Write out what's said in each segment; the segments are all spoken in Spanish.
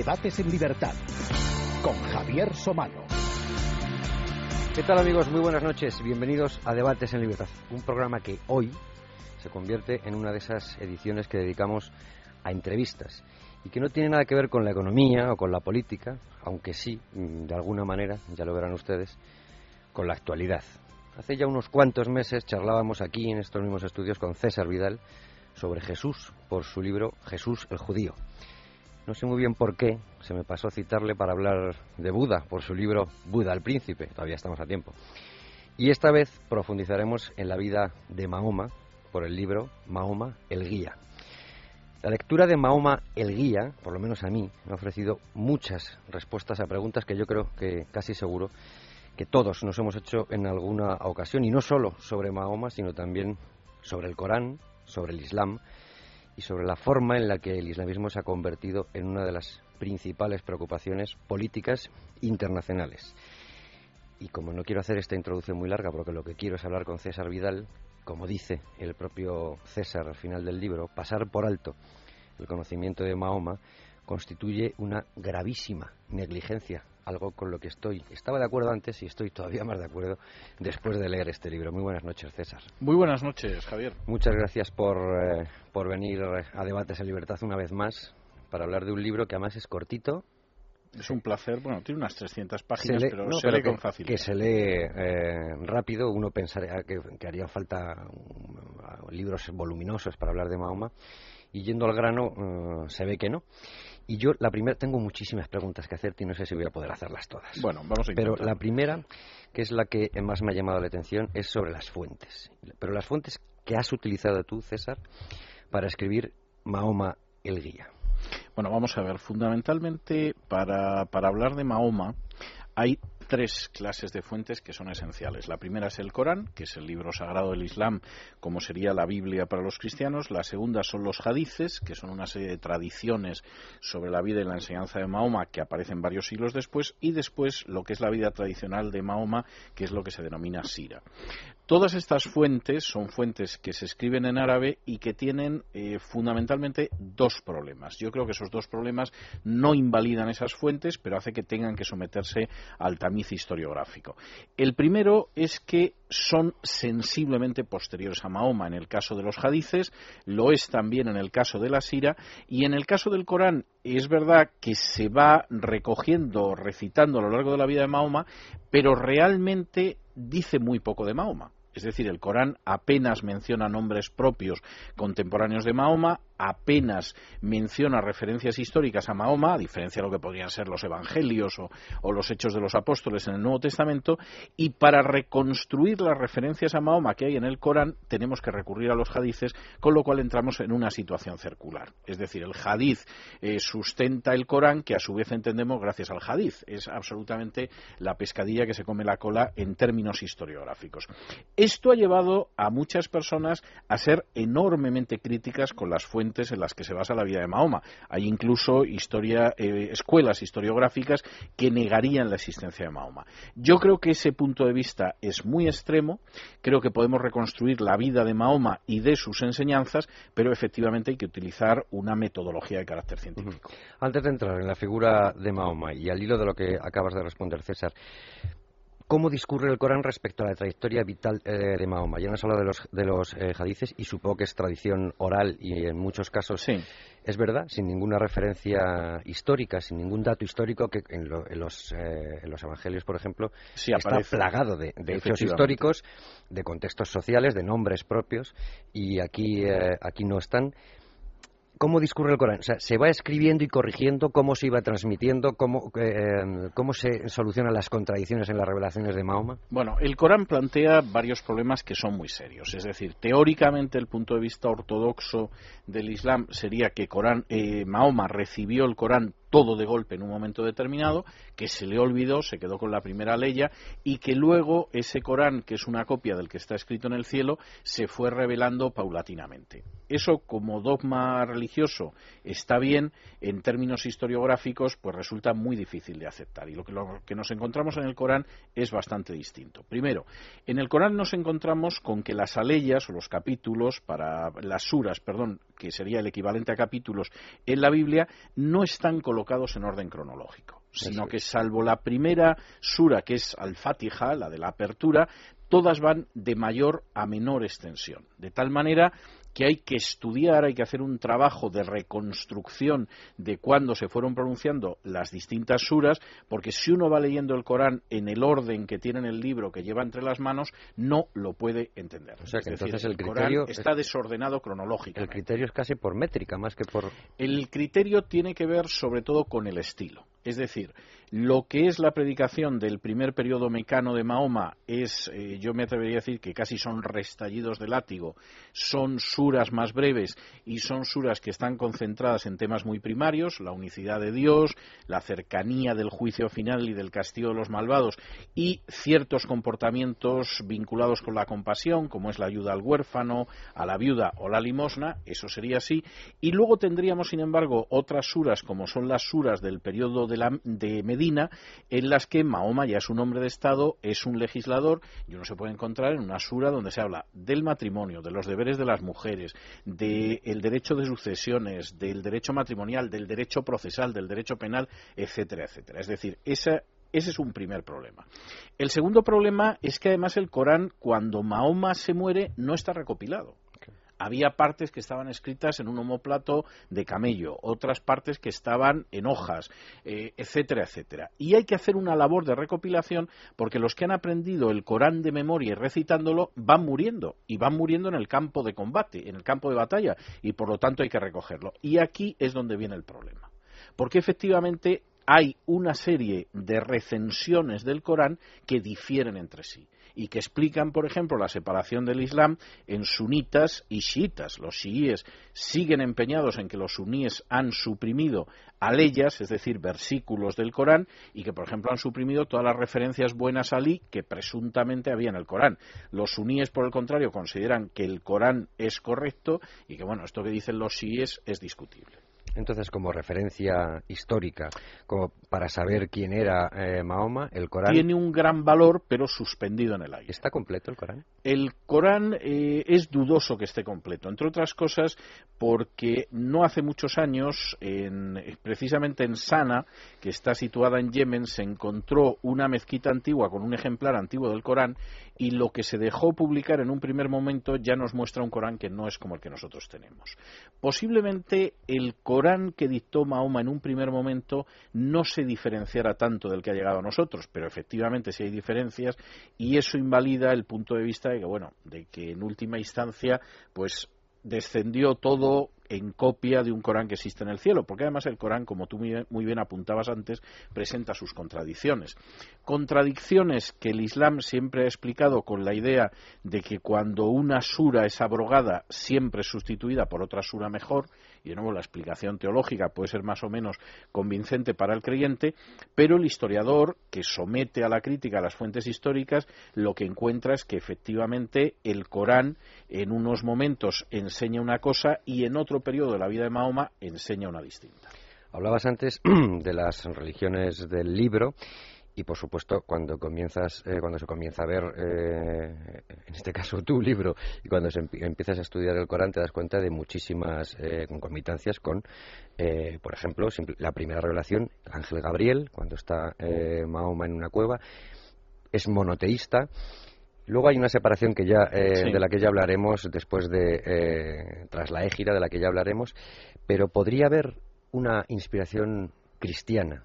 Debates en Libertad con Javier Somano. ¿Qué tal amigos? Muy buenas noches. Bienvenidos a Debates en Libertad, un programa que hoy se convierte en una de esas ediciones que dedicamos a entrevistas y que no tiene nada que ver con la economía o con la política, aunque sí, mm, de alguna manera, ya lo verán ustedes, con la actualidad. Hace ya unos cuantos meses charlábamos aquí en estos mismos estudios con César Vidal sobre Jesús por su libro Jesús el judío. No sé muy bien por qué se me pasó citarle para hablar de Buda por su libro Buda el príncipe, todavía estamos a tiempo. Y esta vez profundizaremos en la vida de Mahoma por el libro Mahoma el guía. La lectura de Mahoma el guía, por lo menos a mí, me ha ofrecido muchas respuestas a preguntas que yo creo que casi seguro que todos nos hemos hecho en alguna ocasión, y no solo sobre Mahoma, sino también sobre el Corán, sobre el Islam y sobre la forma en la que el islamismo se ha convertido en una de las principales preocupaciones políticas internacionales. Y como no quiero hacer esta introducción muy larga, porque lo que quiero es hablar con César Vidal, como dice el propio César al final del libro, pasar por alto el conocimiento de Mahoma constituye una gravísima negligencia algo con lo que estoy, estaba de acuerdo antes y estoy todavía más de acuerdo después de leer este libro. Muy buenas noches, César. Muy buenas noches, Javier. Muchas gracias por, eh, por venir a Debates en Libertad una vez más para hablar de un libro que además es cortito, es un placer, bueno, tiene unas 300 páginas, pero se lee con facilidad. Que se lee eh, rápido, uno pensaría que, que harían falta libros voluminosos para hablar de Mahoma, y yendo al grano eh, se ve que no. Y yo, la primera, tengo muchísimas preguntas que hacerte y no sé si voy a poder hacerlas todas. Bueno, vamos a Pero la primera, que es la que más me ha llamado la atención, es sobre las fuentes. Pero las fuentes que has utilizado tú, César, para escribir Mahoma el Guía. Bueno, vamos a ver, fundamentalmente para, para hablar de Mahoma hay tres clases de fuentes que son esenciales. La primera es el Corán, que es el libro sagrado del Islam, como sería la Biblia para los cristianos. La segunda son los hadices, que son una serie de tradiciones sobre la vida y la enseñanza de Mahoma que aparecen varios siglos después. Y después lo que es la vida tradicional de Mahoma, que es lo que se denomina Sira. Todas estas fuentes son fuentes que se escriben en árabe y que tienen eh, fundamentalmente dos problemas. Yo creo que esos dos problemas no invalidan esas fuentes, pero hace que tengan que someterse al tamiz historiográfico. El primero es que son sensiblemente posteriores a Mahoma en el caso de los hadices, lo es también en el caso de la Sira y en el caso del Corán es verdad que se va recogiendo, recitando a lo largo de la vida de Mahoma, pero realmente dice muy poco de Mahoma. Es decir, el Corán apenas menciona nombres propios contemporáneos de Mahoma, apenas menciona referencias históricas a Mahoma, a diferencia de lo que podrían ser los evangelios o, los hechos de los apóstoles en el Nuevo Testamento, y para reconstruir las referencias a Mahoma que hay en el Corán tenemos que recurrir a los hadices, con lo cual entramos en una situación circular. Es decir, el hadiz eh, sustenta el Corán, que a su vez entendemos gracias al hadiz. Es absolutamente la pescadilla que se come la cola en términos historiográficos. Esto ha llevado a muchas personas a ser enormemente críticas con las fuentes en las que se basa la vida de Mahoma. Hay incluso historia, eh, escuelas historiográficas que negarían la existencia de Mahoma. Yo creo que ese punto de vista es muy extremo. Creo que podemos reconstruir la vida de Mahoma y de sus enseñanzas, pero efectivamente hay que utilizar una metodología de carácter científico. Antes de entrar en la figura de Mahoma y al hilo de lo que acabas de responder, César, cómo discurre el Corán respecto a la trayectoria vital eh, de Mahoma. Ya no hablado de los, de los eh, hadices y supongo que es tradición oral y en muchos casos sí. es verdad, sin ninguna referencia histórica, sin ningún dato histórico que en, los, eh, en los, evangelios, por ejemplo, está plagado de, de hechos históricos, de contextos sociales, de nombres propios y aquí, aquí no están. ¿Cómo discurre el Corán? O sea, ¿se va escribiendo y corrigiendo cómo se iba transmitiendo? ¿Cómo, eh, cómo se solucionan las contradicciones en las revelaciones de Mahoma? Bueno, el Corán plantea varios problemas que son muy serios. Es decir, teóricamente el punto de vista ortodoxo del Islam sería que Corán, eh, Mahoma recibió el Corán todo de golpe en un momento determinado, que se le olvidó, se quedó con la primera leya y que luego ese Corán, que es una copia del que está escrito en el cielo, se fue revelando paulatinamente. Eso como dogma religioso está bien, en términos historiográficos pues resulta muy difícil de aceptar y lo que, nos encontramos en el Corán es bastante distinto. Primero, en el Corán nos encontramos con que las aleyas o los capítulos para las suras, perdón, que sería el equivalente a capítulos en la Biblia, no están colocados colocados en orden cronológico, sino que salvo la primera sura, que es Al-Fatiha, la de la apertura, todas van de mayor a menor extensión. De tal manera que hay que estudiar, hay que hacer un trabajo de reconstrucción de cuándo se fueron pronunciando las distintas suras, porque si uno va leyendo el Corán en el orden que tiene en el libro que lleva entre las manos, no lo puede entender. O sea que entonces el, criterio está desordenado cronológicamente. El criterio es casi por métrica más que por. El criterio tiene que ver sobre todo con el estilo. Es decir, lo que es la predicación del primer periodo mecano de Mahoma es, eh, yo me atrevería a decir que casi son restallidos de látigo, son suras más breves y son suras que están concentradas en temas muy primarios, la unicidad de Dios, la cercanía del juicio final y del castigo de los malvados y ciertos comportamientos vinculados con la compasión, como es la ayuda al huérfano, a la viuda o la limosna, eso sería así, y luego tendríamos, sin embargo, otras suras como son las suras del periodo de, Medina, en las que Mahoma ya es un hombre de Estado, es un legislador, y uno se puede encontrar en una sura donde se habla del matrimonio, de los deberes de las mujeres, del derecho de sucesiones, del derecho matrimonial, del derecho procesal, del derecho penal, etcétera, etcétera. Es decir, ese es un primer problema. El segundo problema es que además el Corán, cuando Mahoma se muere, no está recopilado había partes que estaban escritas en un homoplato de camello, otras partes que estaban en hojas, eh, etcétera, etcétera. Y hay que hacer una labor de recopilación porque los que han aprendido el Corán de memoria y recitándolo van muriendo y van muriendo en el campo de combate, en el campo de batalla y por lo tanto hay que recogerlo. Y aquí es donde viene el problema. Porque efectivamente hay una serie de recensiones del Corán que difieren entre sí y que explican, por ejemplo, la separación del Islam en sunitas y chiitas. Los chiíes siguen empeñados en que los suníes han suprimido aleyas, es decir, versículos del Corán, y que, por ejemplo, han suprimido todas las referencias buenas a Ali que presuntamente había en el Corán. Los suníes, por el contrario, consideran que el Corán es correcto y que, bueno, esto que dicen los chiíes es discutible. Entonces, como referencia histórica, como para saber quién era eh, Mahoma, el Corán. Tiene un gran valor, pero suspendido en el aire. ¿Está completo el Corán? El Corán eh, es dudoso que esté completo, entre otras cosas porque no hace muchos años, precisamente en Sana, que está situada en Yemen, se encontró una mezquita antigua con un ejemplar antiguo del Corán y lo que se dejó publicar en un primer momento ya nos muestra un Corán que no es como el que nosotros tenemos. Posiblemente el Corán que dictó Mahoma en un primer momento no se diferenciara tanto del que ha llegado a nosotros, pero efectivamente sí hay diferencias y eso invalida el punto de vista de que, bueno, de que en última instancia, pues descendió todo en copia de un Corán que existe en el cielo, porque además el Corán, como tú muy bien apuntabas antes, presenta sus contradicciones. Contradicciones que el Islam siempre ha explicado con la idea de que cuando una sura es abrogada, siempre es sustituida por otra sura mejor, y de nuevo la explicación teológica puede ser más o menos convincente para el creyente, pero el historiador que somete a la crítica a las fuentes históricas lo que encuentra es que efectivamente el Corán en unos momentos enseña una cosa y en otro periodo de la vida de Mahoma enseña una distinta. Hablabas antes de las religiones del libro y por supuesto cuando comienzas eh, cuando se comienza a ver eh, en este caso tu libro y cuando empiezas a estudiar el Corán te das cuenta de muchísimas eh, concomitancias con por ejemplo la primera revelación Ángel Gabriel cuando está Mahoma en una cueva es monoteísta. Luego hay una separación que ya, de la que ya hablaremos después de, tras la égira, de la que ya hablaremos, pero podría haber una inspiración cristiana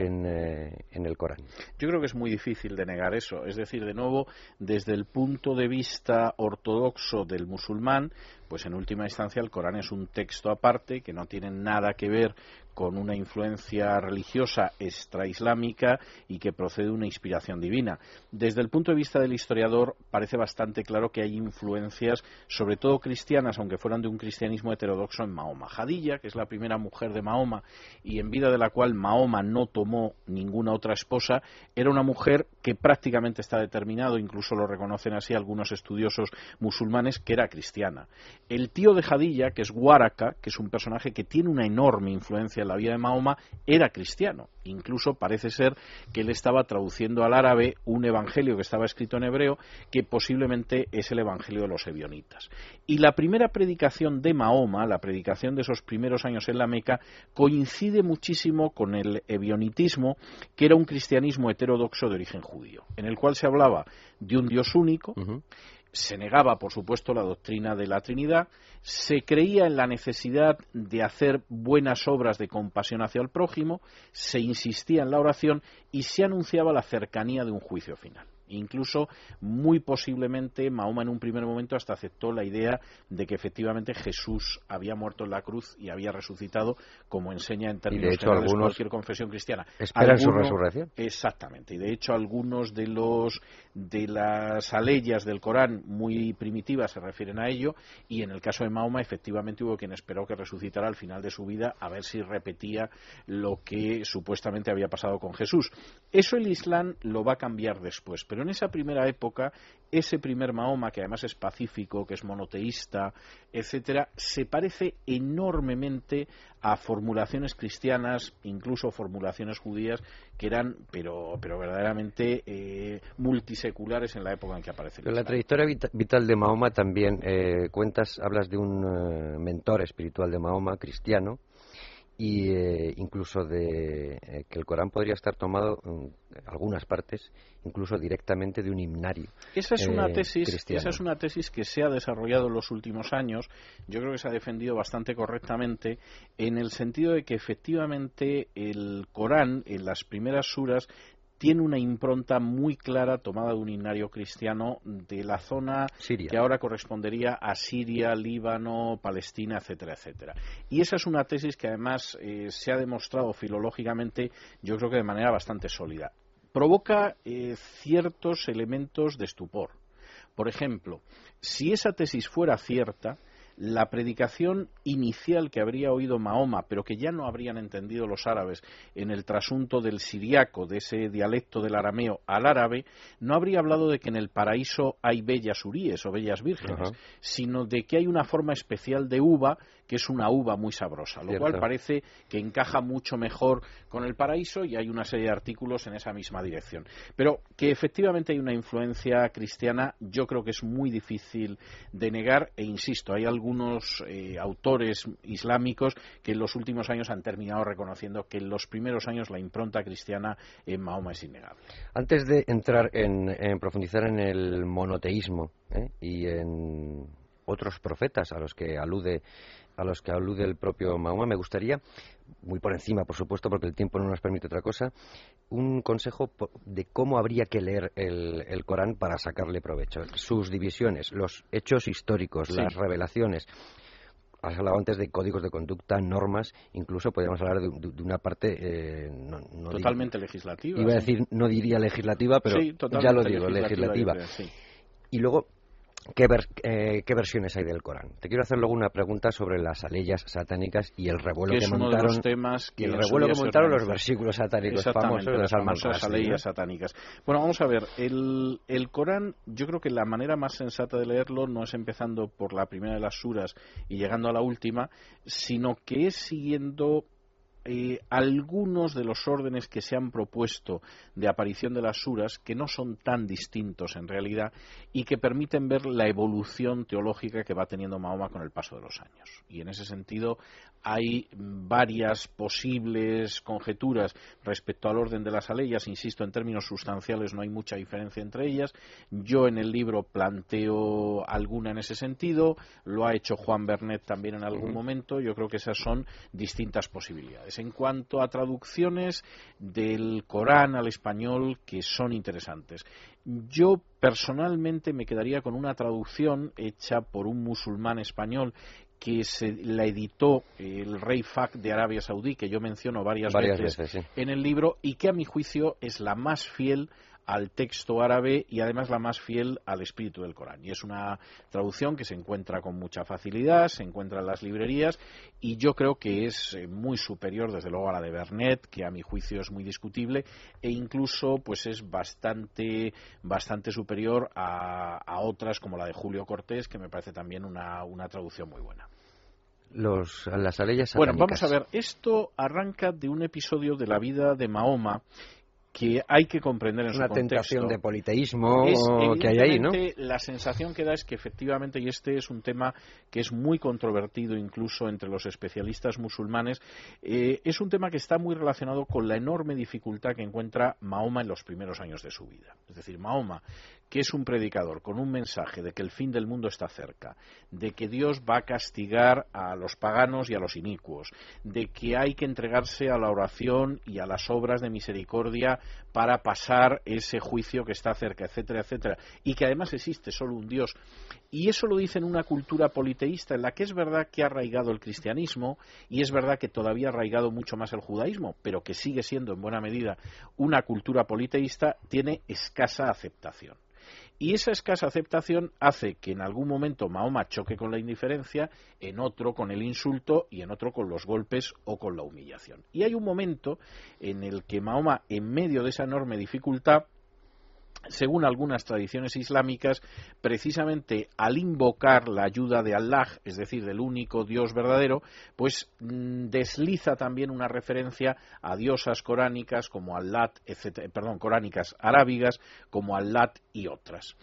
eh, en, el Corán. Yo creo que es muy difícil de negar eso. Es decir, de nuevo, desde el punto de vista ortodoxo del musulmán, pues en última instancia el Corán es un texto aparte que no tiene nada que ver con una influencia religiosa extraislámica y que procede de una inspiración divina. Desde el punto de vista del historiador parece bastante claro que hay influencias, sobre todo cristianas, aunque fueran de un cristianismo heterodoxo en Mahoma. Jadilla, que es la primera mujer de Mahoma y en vida de la cual Mahoma no tomó ninguna otra esposa, era una mujer que prácticamente está determinado, incluso lo reconocen así algunos estudiosos musulmanes, que era cristiana. El tío de Jadilla, que es Waraka, que es un personaje que tiene una enorme influencia en la vida de Mahoma, era cristiano. Incluso parece ser que él estaba traduciendo al árabe un evangelio que estaba escrito en hebreo, que posiblemente es el evangelio de los ebionitas. Y la primera predicación de Mahoma, la predicación de esos primeros años en la Meca, coincide muchísimo con el ebionitismo, que era un cristianismo heterodoxo de origen judío, en el cual se hablaba de un Dios único, se negaba, por supuesto, la doctrina de la Trinidad, se creía en la necesidad de hacer buenas obras de compasión hacia el prójimo, se insistía en la oración y se anunciaba la cercanía de un juicio final. Incluso, muy posiblemente, Mahoma en un primer momento hasta aceptó la idea de que efectivamente Jesús había muerto en la cruz y había resucitado, como enseña en términos de generales cualquier confesión cristiana. Esperan su resurrección. Exactamente. Y de hecho, algunos de los de las aleyas del Corán muy primitivas se refieren a ello. Y en el caso de Mahoma, efectivamente hubo quien esperó que resucitara al final de su vida a ver si repetía lo que supuestamente había pasado con Jesús. Eso el Islam lo va a cambiar después, pero en esa primera época, ese primer Mahoma, que además es pacífico, que es monoteísta, etcétera, se parece enormemente a formulaciones cristianas, incluso formulaciones judías, que eran, pero, pero verdaderamente eh, multiseculares en la época en que aparece. la trayectoria vital de Mahoma también eh, cuentas, hablas de un eh, mentor espiritual de Mahoma, cristiano, y eh, incluso de eh, que el Corán podría estar tomado en algunas partes incluso directamente de un himnario. Esa es una eh, tesis, cristiano. esa es una tesis que se ha desarrollado en los últimos años. Yo creo que se ha defendido bastante correctamente en el sentido de que efectivamente el Corán en las primeras suras tiene una impronta muy clara tomada de un himnario cristiano de la zona Siria. que ahora correspondería a Siria, Líbano, Palestina, etcétera, etcétera. Y esa es una tesis que además eh, se ha demostrado filológicamente, yo creo que de manera bastante sólida. Provoca eh, ciertos elementos de estupor. Por ejemplo, si esa tesis fuera cierta, la predicación inicial que habría oído Mahoma, pero que ya no habrían entendido los árabes en el trasunto del siriaco, de ese dialecto del arameo al árabe, no habría hablado de que en el paraíso hay bellas uríes o bellas vírgenes, sino de que hay una forma especial de uva que es una uva muy sabrosa, lo Cierto. cual parece que encaja mucho mejor con el paraíso y hay una serie de artículos en esa misma dirección. Pero que efectivamente hay una influencia cristiana, yo creo que es muy difícil de negar e insisto, hay algunos eh, autores islámicos que en los últimos años han terminado reconociendo que en los primeros años la impronta cristiana en Mahoma es innegable. Antes de entrar en, en profundizar en el monoteísmo ¿eh? y en otros profetas a los que alude a los que alude el propio Mahoma, me gustaría, muy por encima, por supuesto, porque el tiempo no nos permite otra cosa, un consejo de cómo habría que leer el, el Corán para sacarle provecho. Sus divisiones, los hechos históricos, Sí. las revelaciones. Has hablado antes de códigos de conducta, normas, incluso podríamos hablar de, de- de una parte eh, no, Totalmente legislativa. Iba a decir, no diría legislativa, pero Sí, ya lo digo, legislativa. sí. Y luego, ¿qué, ver- eh, ¿qué versiones hay del Corán? Te quiero hacer luego una pregunta sobre las aleyas satánicas y el revuelo que que, montaron. los temas que y el revuelo que montaron los versículos satánicos famosos de las ¿no? aleyas satánicas. Bueno, vamos a ver, el, el Corán, yo creo que la manera más sensata de leerlo no es empezando por la primera de las suras y llegando a la última, sino que es siguiendo eh, algunos de los órdenes que se han propuesto de aparición de las suras, que no son tan distintos en realidad y que permiten ver la evolución teológica que va teniendo Mahoma con el paso de los años. Y en ese sentido hay varias posibles conjeturas respecto al orden de las aleyas. Insisto, en términos sustanciales no hay mucha diferencia entre ellas. Yo en el libro planteo alguna en ese sentido. Lo ha hecho Juan Bernet también en algún momento. Yo creo que esas son distintas posibilidades. En cuanto a traducciones del Corán al español que son interesantes. Yo personalmente me quedaría con una traducción hecha por un musulmán español que se la editó el rey Fahd de Arabia Saudí, que yo menciono varias, Varias veces, veces, sí. en el libro y que a mi juicio es la más fiel al texto árabe y además la más fiel al espíritu del Corán. Y es una traducción que se encuentra con mucha facilidad, se encuentra en las librerías y yo creo que es eh, muy superior desde luego a la de Bernet, que a mi juicio es muy discutible e incluso pues es bastante bastante superior a, a otras como la de Julio Cortés, que me parece también una, una traducción muy buena. los, las aleyas Bueno, vamos a ver, esto arranca de un episodio de la vida de Mahoma que hay que comprender en una su tentación contexto. de politeísmo Es, que hay ahí, ¿no? La sensación que da es que efectivamente, y este es un tema que es muy controvertido incluso entre los especialistas musulmanes, eh, es un tema que está muy relacionado con la enorme dificultad que encuentra Mahoma en los primeros años de su vida. Es decir, Mahoma, que es un predicador con un mensaje de que el fin del mundo está cerca, de que Dios va a castigar a los paganos y a los inicuos, de que hay que entregarse a la oración y a las obras de misericordia para pasar ese juicio que está cerca, etcétera, etcétera, y que además existe solo un Dios. Y eso lo dice en una cultura politeísta en la que es verdad que ha arraigado el cristianismo y es verdad que todavía ha arraigado mucho más el judaísmo, pero que sigue siendo en buena medida una cultura politeísta, tiene escasa aceptación. Y esa escasa aceptación hace que en algún momento Mahoma choque con la indiferencia, en otro con el insulto y en otro con los golpes o con la humillación. Y hay un momento en el que Mahoma, en medio de esa enorme dificultad, según algunas tradiciones islámicas, precisamente al invocar la ayuda de Allah, es decir, del único Dios verdadero, pues mm, desliza también una referencia a diosas coránicas como etcétera, perdón, coránicas arábigas como Allat y otras.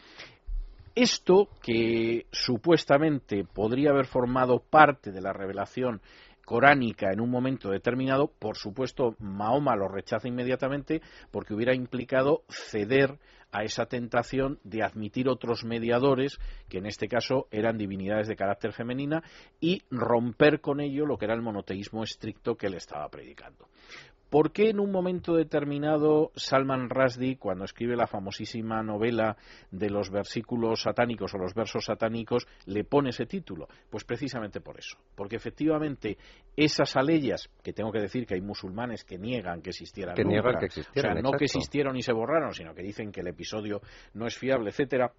Esto, que supuestamente podría haber formado parte de la revelación coránica en un momento determinado, por supuesto, Mahoma lo rechaza inmediatamente porque hubiera implicado ceder a esa tentación de admitir otros mediadores, que en este caso eran divinidades de carácter femenina, y romper con ello lo que era el monoteísmo estricto que él estaba predicando. ¿Por qué en un momento determinado Salman Rushdie, cuando escribe la famosísima novela de los versículos satánicos o los versos satánicos, le pone ese título? Pues precisamente por eso. Porque efectivamente esas aleyas, que tengo que decir que hay musulmanes que niegan que existieran Que nunca, niegan que existieran, o sea, no exacto. que existieron y se borraron, sino que dicen que el episodio no es fiable, etcétera,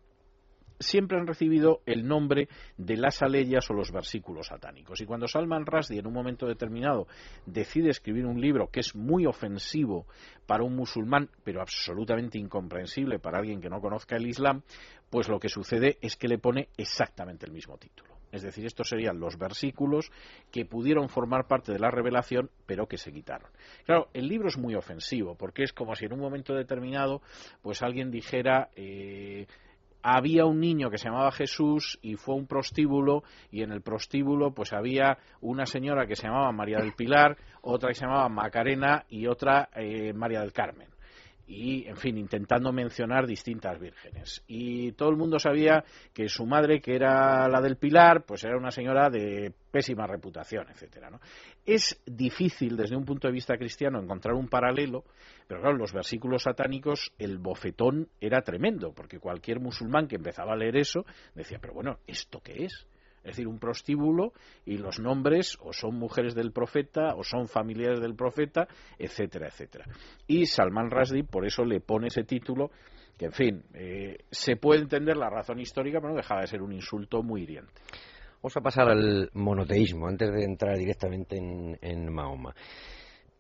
siempre han recibido el nombre de las aleyas o los versículos satánicos. Y cuando Salman Rushdie en un momento determinado decide escribir un libro que es muy ofensivo para un musulmán, pero absolutamente incomprensible para alguien que no conozca el Islam, pues lo que sucede es que le pone exactamente el mismo título. Es decir, estos serían los versículos que pudieron formar parte de la revelación, pero que se quitaron. Claro, el libro es muy ofensivo, porque es como si en un momento determinado, pues alguien dijera, eh, había un niño que se llamaba Jesús y fue un prostíbulo y en el prostíbulo pues había una señora que se llamaba María del Pilar, otra que se llamaba Macarena y otra eh, María del Carmen y, en fin, intentando mencionar distintas vírgenes. Y todo el mundo sabía que su madre, que era la del Pilar, pues era una señora de pésima reputación, etcétera. ¿no? Es difícil, desde un punto de vista cristiano, encontrar un paralelo, pero claro, en los versículos satánicos el bofetón era tremendo, porque cualquier musulmán que empezaba a leer eso decía, pero bueno, ¿esto qué es? Es decir, un prostíbulo y los nombres o son mujeres del profeta o son familiares del profeta, etcétera, etcétera. Y Salman Rushdie por eso le pone ese título que, en fin, eh, se puede entender la razón histórica, pero no dejaba de ser un insulto muy hiriente. Vamos a pasar al monoteísmo antes de entrar directamente en, Mahoma.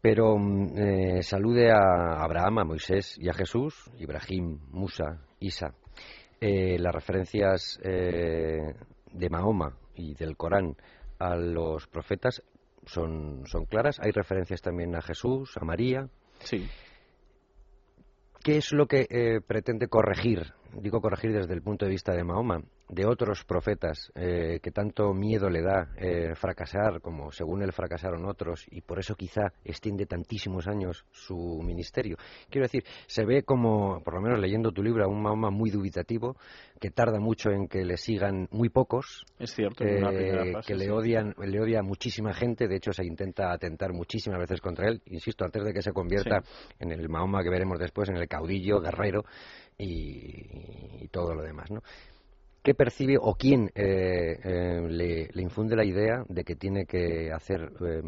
Pero mm, eh, salude a Abraham, a Moisés y a Jesús, Ibrahim, Musa, Isa. Eh, las referencias de Mahoma y del Corán a los profetas son, son claras. Hay referencias también a Jesús, a María. Sí. ¿Qué es lo que eh, pretende corregir? Digo corregir desde el punto de vista de Mahoma, de otros profetas eh, que tanto miedo le da eh, fracasar como según él fracasaron otros y por eso quizá extiende tantísimos años su ministerio. Quiero decir, se ve como, por lo menos leyendo tu libro, a un Mahoma muy dubitativo, que tarda mucho en que le sigan muy pocos, Es cierto, una eh, fase, que le sí. odian, le odia a muchísima gente, de hecho se intenta atentar muchísimas veces contra él, insisto, antes de que se convierta en el Mahoma que veremos después, en el caudillo, guerrero y, y todo lo demás, ¿no? ¿Qué percibe o quién eh, eh, le, le infunde la idea de que tiene que hacer eh,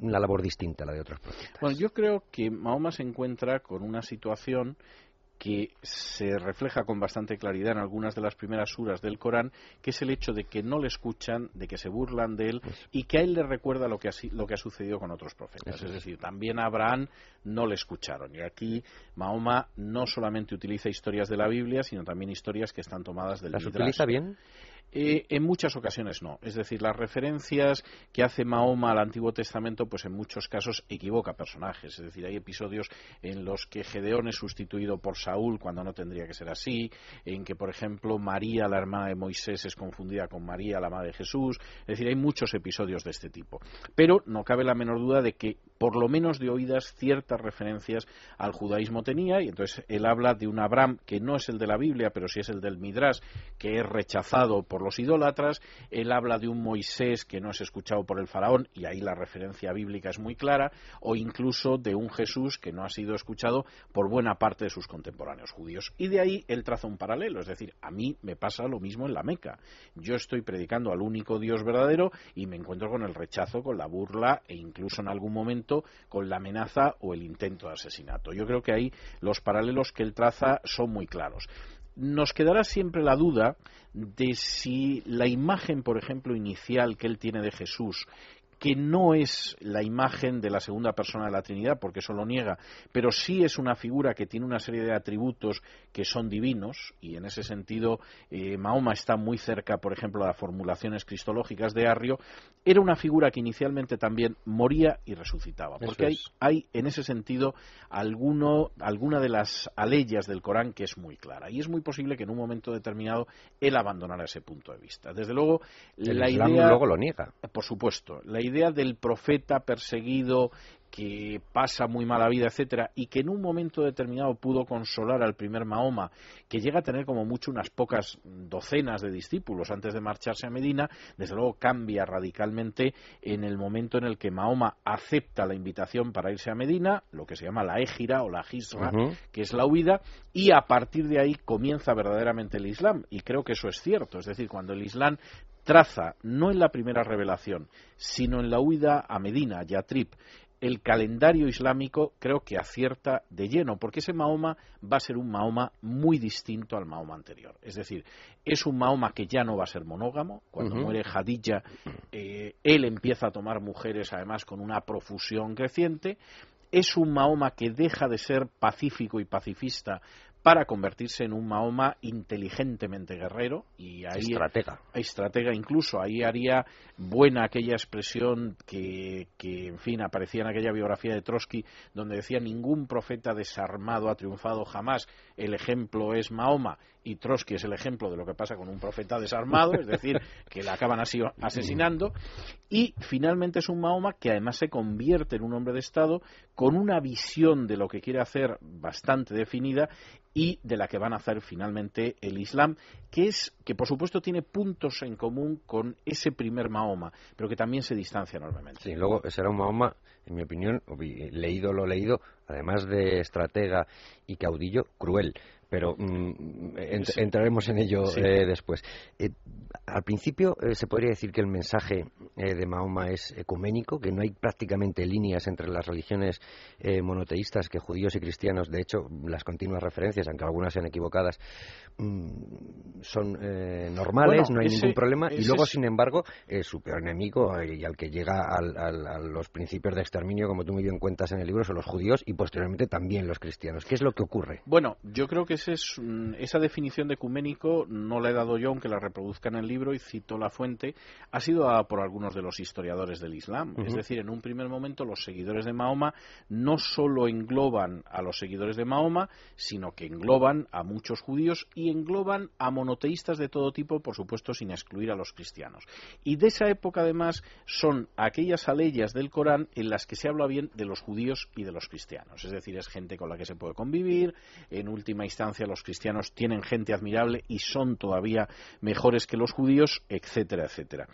una labor distinta a la de otros profetas? Bueno, yo creo que Mahoma se encuentra con una situación que se refleja con bastante claridad en algunas de las primeras suras del Corán, que es el hecho de que no le escuchan, de que se burlan de él y que a él le recuerda lo que ha, lo que ha sucedido con otros profetas. Es es. decir, también a Abraham no le escucharon. Y aquí Mahoma no solamente utiliza historias de la Biblia, sino también historias que están tomadas del ¿Las utiliza bien? Eh, en muchas ocasiones no. Es decir, las referencias que hace Mahoma al Antiguo Testamento, pues en muchos casos equivoca personajes. Es decir, hay episodios en los que Gedeón es sustituido por Saúl cuando no tendría que ser así, en que, por ejemplo, María, la hermana de Moisés, es confundida con María, la madre de Jesús. Es decir, hay muchos episodios de este tipo. Pero no cabe la menor duda de que, por lo menos de oídas, ciertas referencias al judaísmo tenía, y entonces él habla de un Abraham que no es el de la Biblia, pero sí es el del Midrash, que es rechazado por los idólatras, él habla de un Moisés que no es escuchado por el faraón, y ahí la referencia bíblica es muy clara, o incluso de un Jesús que no ha sido escuchado por buena parte de sus contemporáneos judíos. Y de ahí él traza un paralelo, es decir, a mí me pasa lo mismo en la Meca. Yo estoy predicando al único Dios verdadero y me encuentro con el rechazo, con la burla e incluso en algún momento con la amenaza o el intento de asesinato. Yo creo que ahí los paralelos que él traza son muy claros nos quedará siempre la duda de si la imagen, por ejemplo, inicial que él tiene de Jesús que no es la imagen de la segunda persona de la Trinidad, porque eso lo niega, pero sí es una figura que tiene una serie de atributos que son divinos, y en ese sentido eh, Mahoma está muy cerca, por ejemplo, de las formulaciones cristológicas de Arrio, era una figura que inicialmente también moría y resucitaba, porque hay, hay, en ese sentido alguno, alguna de las aleyas del Corán que es muy clara, y es muy posible que en un momento determinado él abandonara ese punto de vista. Desde luego, la idea... luego lo niega. Por supuesto, la idea del profeta perseguido que pasa muy mala vida, etcétera, y que en un momento determinado pudo consolar al primer Mahoma, que llega a tener como mucho unas pocas docenas de discípulos antes de marcharse a Medina, desde luego cambia radicalmente en el momento en el que Mahoma acepta la invitación para irse a Medina, lo que se llama la égira o la gisra, que es la huida, y a partir de ahí comienza verdaderamente el Islam, y creo que eso es cierto, es decir, cuando el Islam traza, no en la primera revelación, sino en la huida a Medina, Yatrib, el calendario islámico creo que acierta de lleno, porque ese Mahoma va a ser un Mahoma muy distinto al Mahoma anterior. Es decir, es un Mahoma que ya no va a ser monógamo. Cuando muere Hadilla, eh, él empieza a tomar mujeres, además, con una profusión creciente. Es un Mahoma que deja de ser pacífico y pacifista para convertirse en un Mahoma inteligentemente guerrero y ahí estratega. estratega incluso. Ahí haría buena aquella expresión que, que en fin aparecía en aquella biografía de Trotsky donde decía ningún profeta desarmado ha triunfado jamás. El ejemplo es Mahoma y Trotsky es el ejemplo de lo que pasa con un profeta desarmado es decir que le acaban así asesinando. Y finalmente es un Mahoma que además se convierte en un hombre de Estado con una visión de lo que quiere hacer bastante definida y de la que van a hacer finalmente el Islam, que es que por supuesto tiene puntos en común con ese primer Mahoma, pero que también se distancia enormemente. Sí, luego será un Mahoma, en mi opinión, leído lo leído, además de estratega y caudillo, cruel pero mm, entraremos en ello eh, después. Eh, al principio eh, se podría decir que el mensaje de Mahoma es ecuménico, que no hay prácticamente líneas entre las religiones monoteístas que judíos y cristianos, de hecho, las continuas referencias, aunque algunas sean equivocadas, mm, son normales, no hay ningún problema, y luego, sin embargo, su peor enemigo y al que llega a los principios de exterminio, como tú muy bien cuentas en el libro, son los judíos y posteriormente también los cristianos. ¿Qué es lo que ocurre? Bueno, yo creo que es, esa definición de ecuménico no la he dado yo, aunque la reproduzca en el libro y cito la fuente, ha sido dada por algunos de los historiadores del Islam. Es decir, en un primer momento los seguidores de Mahoma no solo engloban a los seguidores de Mahoma, sino que engloban a muchos judíos y engloban a monoteístas de todo tipo, por supuesto, sin excluir a los cristianos. Y de esa época, además, son aquellas aleyas del Corán en las que se habla bien de los judíos y de los cristianos. Es decir, es gente con la que se puede convivir, en última instancia los cristianos tienen gente admirable y son todavía mejores que los judíos, etcétera, etcétera.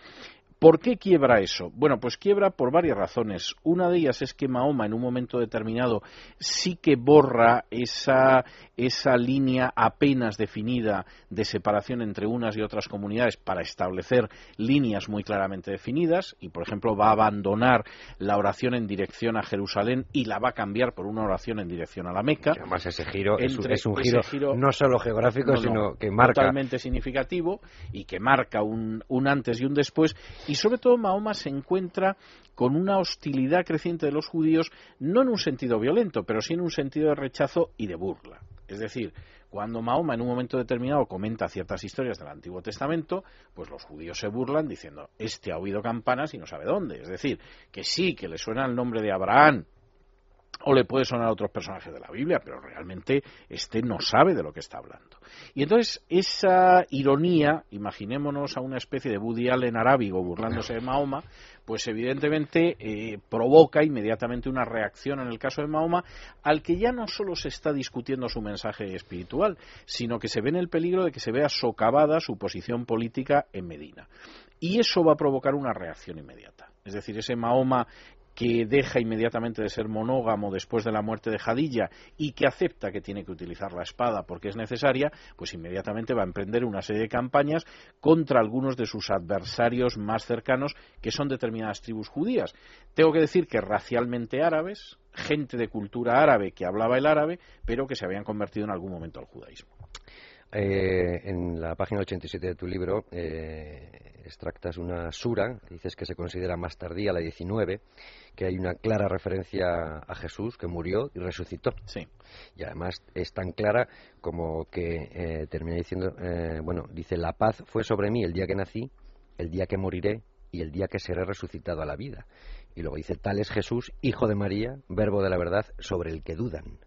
¿Por qué quiebra eso? Bueno, pues quiebra por varias razones. Una de ellas es que Mahoma en un momento determinado sí que borra esa, esa línea apenas definida de separación entre unas y otras comunidades para establecer líneas muy claramente definidas y, por ejemplo, va a abandonar la oración en dirección a Jerusalén y la va a cambiar por una oración en dirección a la Meca. además, ese giro es, un, giro, no solo geográfico, sino que marca. Totalmente significativo y que marca un, un antes y un después y sobre todo Mahoma se encuentra con una hostilidad creciente de los judíos, no en un sentido violento, pero sí en un sentido de rechazo y de burla. Es decir, cuando Mahoma en un momento determinado comenta ciertas historias del Antiguo Testamento, pues los judíos se burlan diciendo, este ha oído campanas y no sabe dónde. Es decir, que sí, que le suena el nombre de Abraham, o le puede sonar a otros personajes de la Biblia, pero realmente este no sabe de lo que está hablando. Y entonces esa ironía, imaginémonos a una especie de Woody Allen arábigo burlándose de Mahoma, pues evidentemente eh, provoca inmediatamente una reacción en el caso de Mahoma, al que ya no solo se está discutiendo su mensaje espiritual, sino que se ve en el peligro de que se vea socavada su posición política en Medina. Y eso va a provocar una reacción inmediata. Es decir, ese Mahoma que deja inmediatamente de ser monógamo después de la muerte de Jadilla y que acepta que tiene que utilizar la espada porque es necesaria, pues inmediatamente va a emprender una serie de campañas contra algunos de sus adversarios más cercanos, que son determinadas tribus judías. Tengo que decir que racialmente árabes, gente de cultura árabe que hablaba el árabe, pero que se habían convertido en algún momento al judaísmo. Eh, en la página 87 de tu libro eh, extractas una sura, dices que se considera más tardía, la 19, que hay una clara referencia a Jesús que murió y resucitó. Sí. Y además es tan clara como que eh, termina diciendo, eh, bueno, dice, la paz fue sobre mí el día que nací, el día que moriré y el día que seré resucitado a la vida. Y luego dice, tal es Jesús, hijo de María, verbo de la verdad, sobre el que dudan.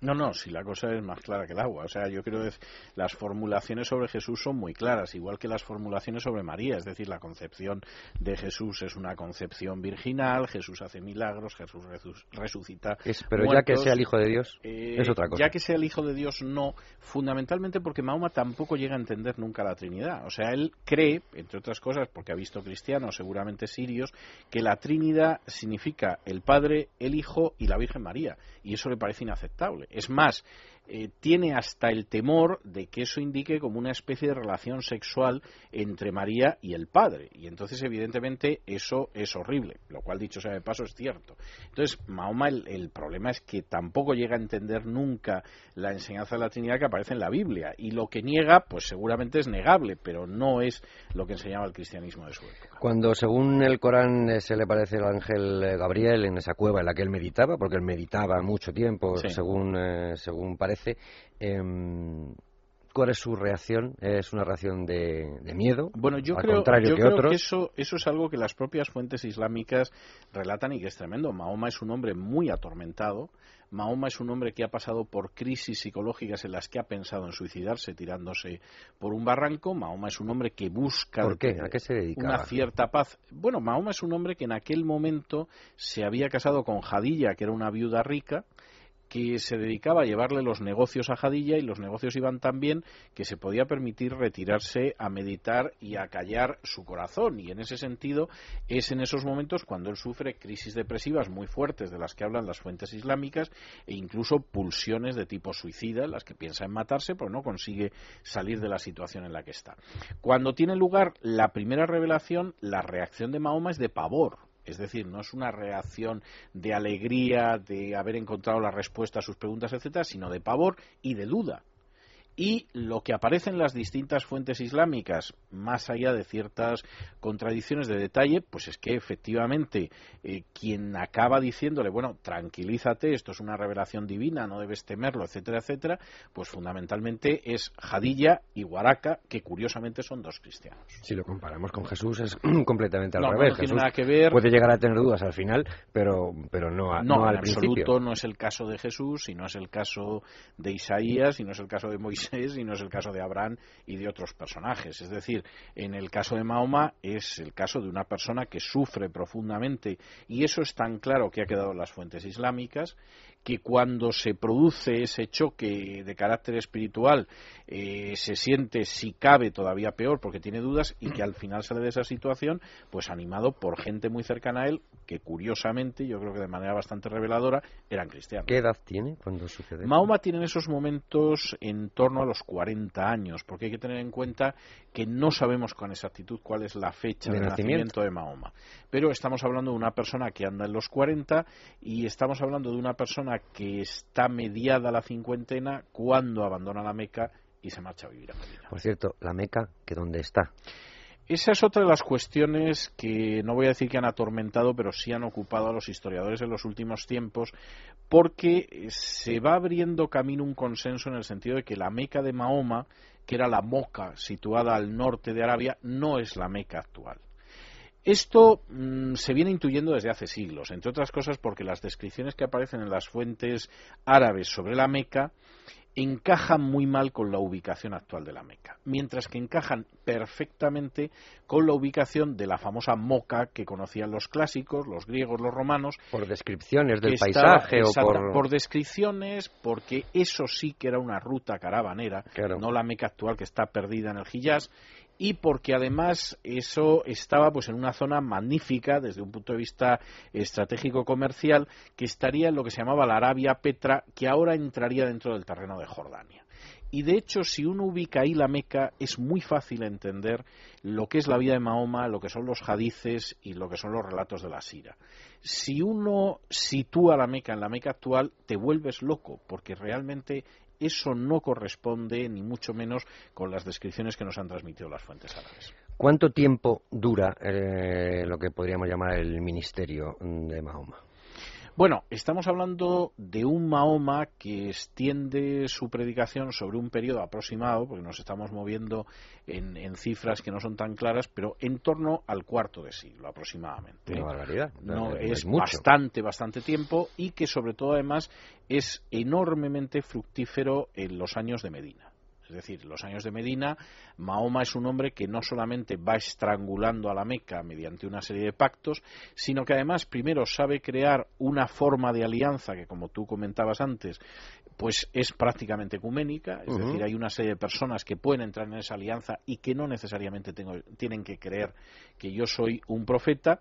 No, no, si la cosa es más clara que el agua. O sea, yo creo que las formulaciones sobre Jesús son muy claras, igual que las formulaciones sobre María. Es decir, la concepción de Jesús es una concepción virginal, Jesús hace milagros, Jesús resucita. pero ya que sea el Hijo de Dios, eh, es otra cosa. Ya que sea el Hijo de Dios, no. Fundamentalmente porque Mahoma tampoco llega a entender nunca la Trinidad. O sea, él cree, entre otras cosas, porque ha visto cristianos, seguramente sirios, que la Trinidad significa el Padre, el Hijo y la Virgen María. Y eso le parece inaceptable. Es más, eh, tiene hasta el temor de que eso indique como una especie de relación sexual entre María y el Padre. Y entonces, evidentemente, eso es horrible, lo cual, dicho sea de paso, es cierto. Entonces, Mahoma, el, problema es que tampoco llega a entender nunca la enseñanza de la Trinidad que aparece en la Biblia. Y lo que niega, pues seguramente es negable, pero no es lo que enseñaba el cristianismo de su época. Cuando, según el Corán, eh, se le parece el ángel eh, Gabriel en esa cueva en la que él meditaba, porque él meditaba mucho tiempo, según, según parece, Em, ¿Cuál es su reacción? ¿Es una reacción de, miedo? Bueno, yo creo, contrario que, otros? eso, eso es algo que las propias fuentes islámicas relatan y que es tremendo. Mahoma es un hombre muy atormentado. Mahoma es un hombre que ha pasado por crisis psicológicas en las que ha pensado en suicidarse tirándose por un barranco. Mahoma es un hombre que busca ¿Por qué? ¿A qué se dedica? una cierta paz. Bueno, Mahoma es un hombre que en aquel momento se había casado con Jadilla, que era una viuda rica, que se dedicaba a llevarle los negocios a Jadilla y los negocios iban tan bien que se podía permitir retirarse a meditar y a callar su corazón. Y en ese sentido es en esos momentos cuando él sufre crisis depresivas muy fuertes de las que hablan las fuentes islámicas e incluso pulsiones de tipo suicida en las que piensa en matarse pero no consigue salir de la situación en la que está. Cuando tiene lugar la primera revelación, la reacción de Mahoma es de pavor es decir, no es una reacción de alegría, de haber encontrado la respuesta a sus preguntas, etcétera, sino de pavor y de duda y lo que aparece en las distintas fuentes islámicas, más allá de ciertas contradicciones de detalle, pues es que efectivamente eh, quien acaba diciéndole, bueno, tranquilízate, esto es una revelación divina, no debes temerlo, etcétera, etcétera, pues fundamentalmente es Jadilla y Waraka, que curiosamente son dos cristianos. Si lo comparamos con Jesús es completamente al revés. No tiene nada que ver. Puede llegar a tener dudas al final, pero, pero no, no, no al en absoluto no es el caso de Jesús, y no es el caso de Isaías, y no es el caso de Moisés y no es el caso de Abraham y de otros personajes. Es decir, en el caso de Mahoma es el caso de una persona que sufre profundamente y eso es tan claro que ha quedado en las fuentes islámicas que cuando se produce ese choque de carácter espiritual eh, se siente, si cabe, todavía peor porque tiene dudas y que al final sale de esa situación, pues animado por gente muy cercana a él, que curiosamente, yo creo que de manera bastante reveladora, eran cristianos. ¿Qué edad tiene cuando sucede? Mahoma tiene en esos momentos en torno a los 40 años, porque hay que tener en cuenta que no sabemos con exactitud cuál es la fecha de, nacimiento de Mahoma. Pero estamos hablando de una persona que anda en los 40 y estamos hablando de una persona que está mediada la cincuentena cuando abandona la Meca y se marcha a vivir a Medina. Por cierto, la Meca, ¿que dónde está? Esa es otra de las cuestiones que no voy a decir que han atormentado, pero sí han ocupado a los historiadores en los últimos tiempos, porque se va abriendo camino un consenso en el sentido de que la Meca de Mahoma, que era la Moca situada al norte de Arabia, no es la Meca actual. Esto mm, se viene intuyendo desde hace siglos, entre otras cosas porque las descripciones que aparecen en las fuentes árabes sobre la Meca encajan muy mal con la ubicación actual de la Meca, mientras que encajan perfectamente con la ubicación de la famosa Moca que conocían los clásicos, los griegos, los romanos. Por descripciones del paisaje o por... por... descripciones, porque eso sí que era una ruta caravanera, no la Meca actual que está perdida en el Hijaz, y porque además eso estaba pues en una zona magnífica desde un punto de vista estratégico comercial que estaría en lo que se llamaba la Arabia Petra que ahora entraría dentro del terreno de Jordania. Y de hecho, si uno ubica ahí la Meca, es muy fácil entender lo que es la vida de Mahoma, lo que son los hadices y lo que son los relatos de la Sira. Si uno sitúa la Meca en la Meca actual, te vuelves loco, porque realmente eso no corresponde ni mucho menos con las descripciones que nos han transmitido las fuentes árabes. ¿Cuánto tiempo dura eh, lo que podríamos llamar el ministerio de Mahoma? Bueno, estamos hablando de un Mahoma que extiende su predicación sobre un periodo aproximado, porque nos estamos moviendo en, cifras que no son tan claras, pero en torno al cuarto de siglo aproximadamente. Una barbaridad. No, es, bastante, bastante tiempo y que sobre todo además es enormemente fructífero en los años de Medina. Es decir, los años de Medina, Mahoma es un hombre que no solamente va estrangulando a la Meca mediante una serie de pactos, sino que además primero sabe crear una forma de alianza que, como tú comentabas antes, pues es prácticamente ecuménica, es decir, hay una serie de personas que pueden entrar en esa alianza y que no necesariamente tienen que creer que yo soy un profeta,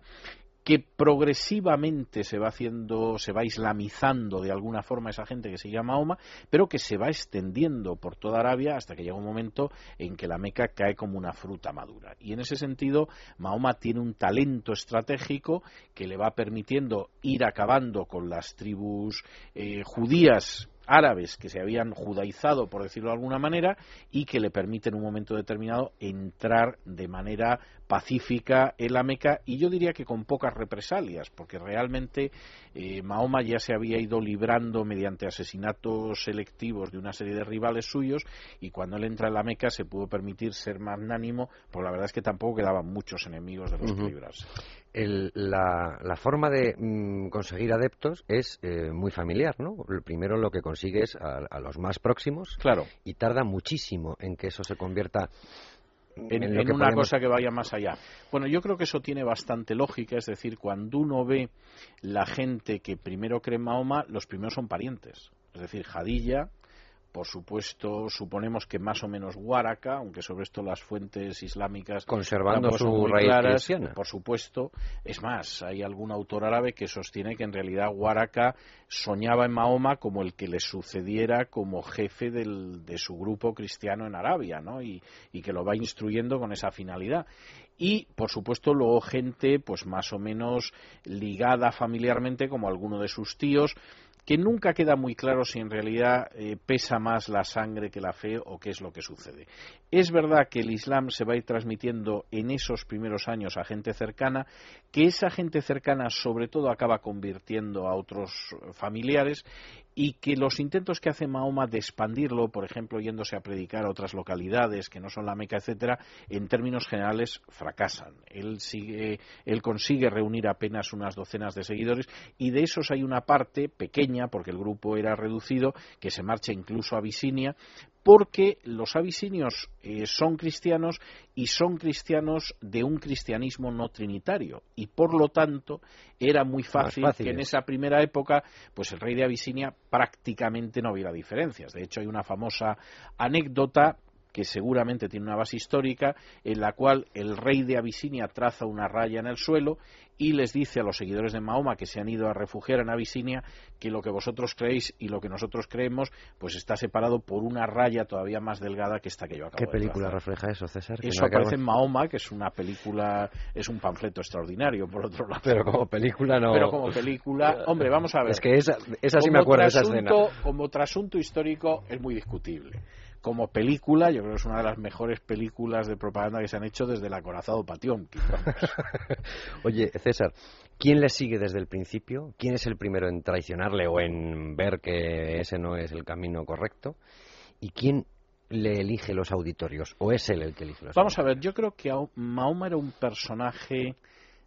que progresivamente se va haciendo, se va islamizando de alguna forma esa gente que se llama Mahoma, pero que se va extendiendo por toda Arabia hasta que llega un momento en que la Meca cae como una fruta madura. Y en ese sentido, Mahoma tiene un talento estratégico que le va permitiendo ir acabando con las tribus eh, judías árabes que se habían judaizado, por decirlo de alguna manera, y que le permiten en un momento determinado entrar de manera pacífica en la Meca y yo diría que con pocas represalias, porque realmente eh, Mahoma ya se había ido librando mediante asesinatos selectivos de una serie de rivales suyos y cuando él entra en la Meca se pudo permitir ser magnánimo, porque la verdad es que tampoco quedaban muchos enemigos de los que librarse la, forma de mm, conseguir adeptos es eh, muy familiar, ¿no? Primero lo que consigues a, los más próximos. Claro. Y tarda muchísimo en que eso se convierta en, una cosa que vaya más allá. Bueno, yo creo que eso tiene bastante lógica, es decir, cuando uno ve la gente que primero cree en Mahoma, los primeros son parientes. Es decir, Jadilla, por supuesto, suponemos que más o menos Huaraca, aunque sobre esto las fuentes islámicas conservando su raíz claras, Por supuesto, es más, hay algún autor árabe que sostiene que en realidad Huaraca soñaba en Mahoma como el que le sucediera como jefe de su grupo cristiano en Arabia, ¿no? Y, y que lo va instruyendo con esa finalidad. Y por supuesto luego gente pues más o menos ligada familiarmente como alguno de sus tíos que nunca queda muy claro si en realidad eh, pesa más la sangre que la fe o qué es lo que sucede. Es verdad que el Islam se va a ir transmitiendo en esos primeros años a gente cercana, que esa gente cercana sobre todo acaba convirtiendo a otros familiares y que los intentos que hace Mahoma de expandirlo, por ejemplo, yéndose a predicar a otras localidades que no son la Meca, etcétera, en términos generales fracasan. Él sigue, él consigue reunir apenas unas docenas de seguidores y de esos hay una parte pequeña, porque el grupo era reducido, que se marcha incluso a Abisinia, porque los abisinios eh, son cristianos y son cristianos de un cristianismo no trinitario y por lo tanto era muy fácil, que en esa primera época pues el rey de Abisinia prácticamente no hubiera diferencias. De hecho hay una famosa anécdota que seguramente tiene una base histórica, en la cual el rey de Abisinia traza una raya en el suelo y les dice a los seguidores de Mahoma que se han ido a refugiar en Abisinia que lo que vosotros creéis y lo que nosotros creemos pues está separado por una raya todavía más delgada que esta que yo acabo ¿Qué película refleja eso, César? Eso aparece en Mahoma, que es una película, es un panfleto extraordinario, por otro lado. Pero como película no. Pero como película, hombre, vamos a ver. Es que esa, esa sí me acuerdo, esa escena. Como trasunto histórico es muy discutible como película, yo creo que es una de las mejores películas de propaganda que se han hecho desde el acorazado Patión. Oye, César, ¿quién le sigue desde el principio? ¿Quién es el primero en traicionarle o en ver que ese no es el camino correcto? ¿Y quién le elige los auditorios? ¿O es él el que elige los Vamos a ver, yo creo que Mahoma era un personaje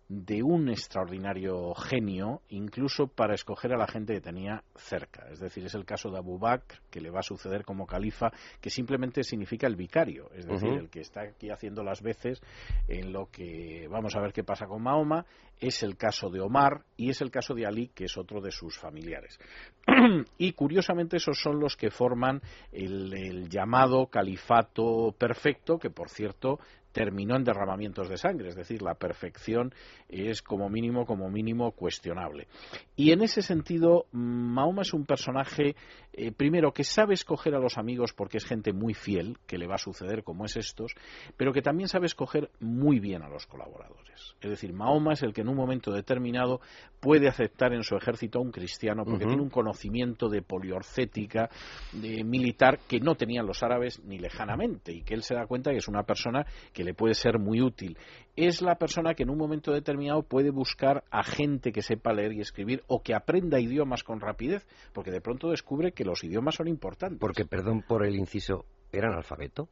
de un extraordinario genio, incluso para escoger a la gente que tenía cerca. Es decir, es el caso de Abu Bakr, que le va a suceder como califa, que simplemente significa el vicario, es decir, el que está aquí haciendo las veces en lo que vamos a ver qué pasa con Mahoma. Es el caso de Omar y es el caso de Ali, que es otro de sus familiares. y curiosamente esos son los que forman el llamado califato perfecto, que por cierto terminó en derramamientos de sangre, es decir, la perfección es como mínimo, como mínimo cuestionable. Y en ese sentido, Mahoma es un personaje, eh, primero, que sabe escoger a los amigos porque es gente muy fiel, que le va a suceder como es estos, pero que también sabe escoger muy bien a los colaboradores. Es decir, Mahoma es el que en un momento determinado puede aceptar en su ejército a un cristiano porque tiene un conocimiento de poliorcética de militar que no tenían los árabes ni lejanamente y que él se da cuenta que es una persona que le puede ser muy útil. Es la persona que en un momento determinado puede buscar a gente que sepa leer y escribir o que aprenda idiomas con rapidez, porque de pronto descubre que los idiomas son importantes. Porque, perdón por el inciso, ¿eran alfabeto?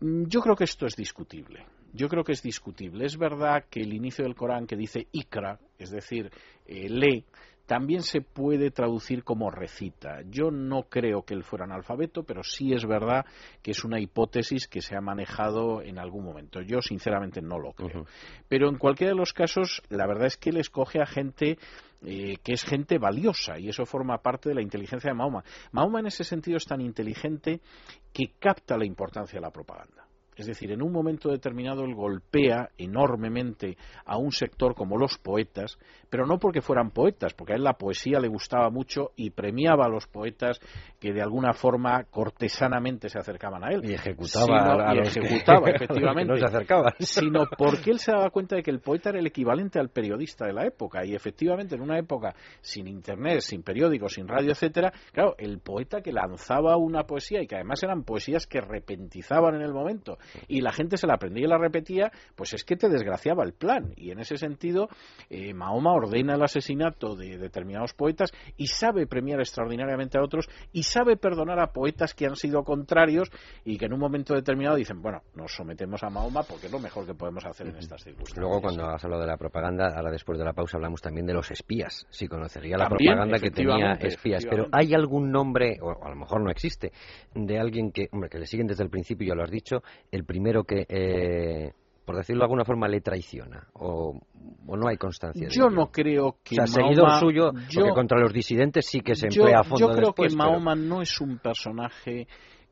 Mm, yo creo que esto es discutible. Yo creo que es discutible. Es verdad que el inicio del Corán que dice Ikra, es decir, eh, lee, también se puede traducir como recita. Yo no creo que él fuera analfabeto, pero sí es verdad que es una hipótesis que se ha manejado en algún momento. Yo sinceramente no lo creo. Pero en cualquiera de los casos, la verdad es que él escoge a gente eh, que es gente valiosa y eso forma parte de la inteligencia de Mahoma. Mahoma en ese sentido es tan inteligente que capta la importancia de la propaganda. Es decir, en un momento determinado él golpea enormemente a un sector como los poetas, pero no porque fueran poetas, porque a él la poesía le gustaba mucho y premiaba a los poetas que de alguna forma cortesanamente se acercaban a él. Y ejecutaba, a, y ejecutaba efectivamente. no se acercaban. Sino porque él se daba cuenta de que el poeta era el equivalente al periodista de la época. Y efectivamente, en una época sin internet, sin periódicos, sin radio, etcétera, claro, el poeta que lanzaba una poesía y que además eran poesías que repentizaban en el momento y la gente se la aprendía y la repetía, pues es que te desgraciaba el plan. Y en ese sentido, eh, Mahoma ordena el asesinato de determinados poetas y sabe premiar extraordinariamente a otros y sabe perdonar a poetas que han sido contrarios y que en un momento determinado dicen, bueno, nos sometemos a Mahoma porque es lo mejor que podemos hacer en estas circunstancias. Luego, cuando has hablado de la propaganda, ahora después de la pausa hablamos también de los espías. Si conocería la propaganda que tenía espías. Pero ¿hay algún nombre, o a lo mejor no existe, de alguien que, hombre, que le siguen desde el principio, ya lo has dicho, el primero que, eh, por decirlo de alguna forma, le traiciona? ¿O, no hay constancia? Yo no creo que. O sea, suyo, porque contra los disidentes sí que se emplea a fondo Yo creo que Mahoma no es un personaje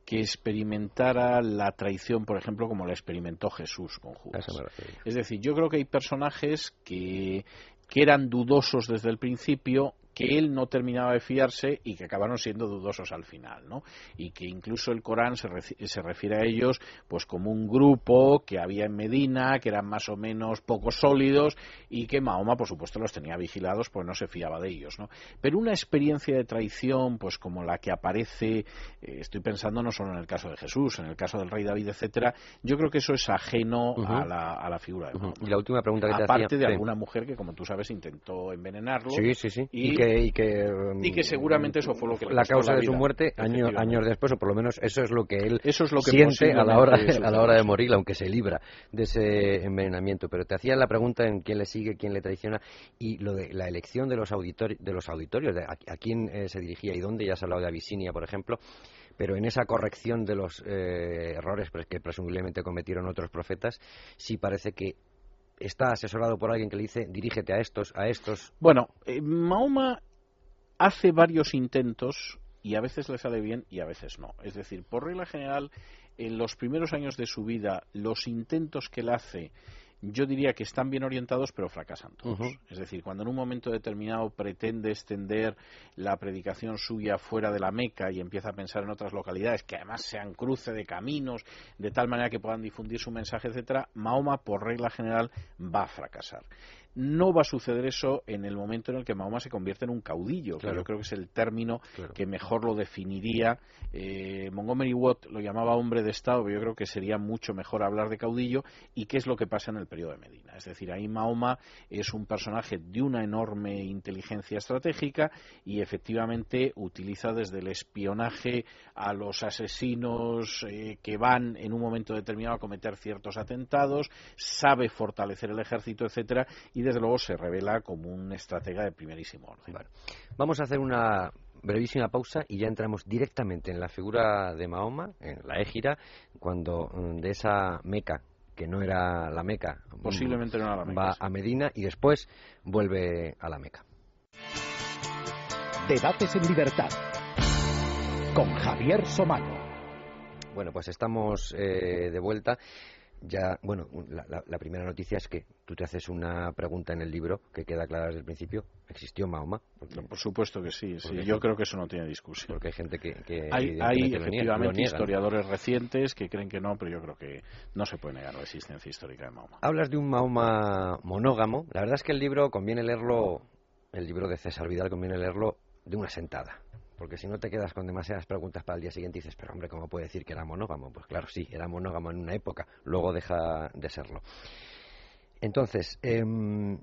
que experimentara la traición, por ejemplo, como la experimentó Jesús con Judas. Es decir, yo creo que hay personajes que, que eran dudosos desde el principio, que él no terminaba de fiarse y que acabaron siendo dudosos al final, ¿no? Y que incluso el Corán se, se, refiere a ellos pues como un grupo que había en Medina, que eran más o menos poco sólidos y que Mahoma, por supuesto, los tenía vigilados pues no se fiaba de ellos, ¿no? Pero una experiencia de traición, pues como la que aparece, eh, estoy pensando no solo en el caso de Jesús, en el caso del rey David, etcétera, yo creo que eso es ajeno a, la, a, la, figura de Mahoma. Y la última pregunta que te Aparte hacía, de alguna mujer que, como tú sabes, intentó envenenarlo. Sí, sí, sí. Y, y que y que seguramente eso fue lo que la causa de su muerte años años después o por lo menos eso es lo que él eso es lo que siente a la hora a la hora de morir aunque se libra de ese envenenamiento. Pero te hacía la pregunta en quién le sigue quién le traiciona y lo de la elección de los auditorios de los auditorios de a, quién eh, se dirigía y dónde ya has hablado de Abisinia por ejemplo pero en esa corrección de los eh, errores que presumiblemente cometieron otros profetas sí parece que está asesorado por alguien que le dice dirígete a estos, a estos. Bueno, eh, Mahoma hace varios intentos y a veces le sale bien y a veces no. Es decir, por regla general, en los primeros años de su vida, los intentos que él hace yo diría que están bien orientados, pero fracasan todos. Es decir, cuando en un momento determinado pretende extender la predicación suya fuera de la Meca y empieza a pensar en otras localidades que además sean cruce de caminos, de tal manera que puedan difundir su mensaje, etcétera, Mahoma, por regla general, va a fracasar. No va a suceder eso en el momento en el que Mahoma se convierte en un caudillo, Claro. yo creo que es el término Claro. que mejor lo definiría. Eh, Montgomery Watt lo llamaba hombre de Estado, pero yo creo que sería mucho mejor hablar de caudillo y qué es lo que pasa en el periodo de Medina. Es decir, ahí Mahoma es un personaje de una enorme inteligencia estratégica y efectivamente utiliza desde el espionaje a los asesinos eh, que van en un momento determinado a cometer ciertos atentados, sabe fortalecer el ejército, etcétera, y desde luego se revela como un estratega de primerísimo orden. Vale. Vamos a hacer una brevísima pausa y ya entramos directamente en la figura de Mahoma, en la égira, cuando mm, de esa Meca, que no era la Meca, Posiblemente no era la Meca, va sí. a Medina y después vuelve a la Meca. Debates en libertad. Con Javier Somano. Bueno, pues estamos eh, de vuelta. Ya, bueno, la, la- la primera noticia es que tú te haces una pregunta en el libro que queda clara desde el principio. ¿Existió Mahoma? Porque, Por supuesto que sí, Yo creo que eso no tiene discusión. porque hay gente que... que Hay, niega- efectivamente historiadores recientes que creen que no, pero yo creo que no se puede negar la existencia histórica de Mahoma. Hablas de un Mahoma monógamo. La verdad es que el libro conviene leerlo, el libro de César Vidal conviene leerlo de una sentada. Porque si no te quedas con demasiadas preguntas para el día siguiente y dices, pero hombre, ¿cómo puede decir que era monógamo? Pues claro, sí, era monógamo en una época, luego deja de serlo. Entonces, em,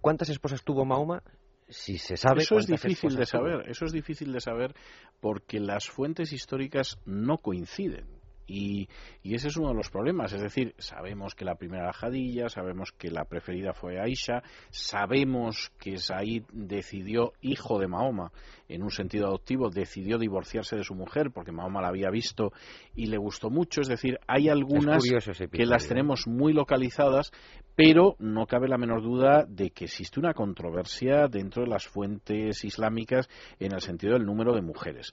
¿cuántas esposas tuvo Mahoma? Si se sabe. Eso es difícil de tuvo. saber, eso es difícil de saber porque las fuentes históricas no coinciden. Y, y ese es uno de los problemas. Es decir, sabemos que la primera era Jadilla, sabemos que la preferida fue Aisha, sabemos que Said decidió, hijo de Mahoma, en un sentido adoptivo, decidió divorciarse de su mujer porque Mahoma la había visto y le gustó mucho. Es decir, hay algunas que las episodio. tenemos muy localizadas, pero no cabe la menor duda de que existe una controversia dentro de las fuentes islámicas en el sentido del número de mujeres.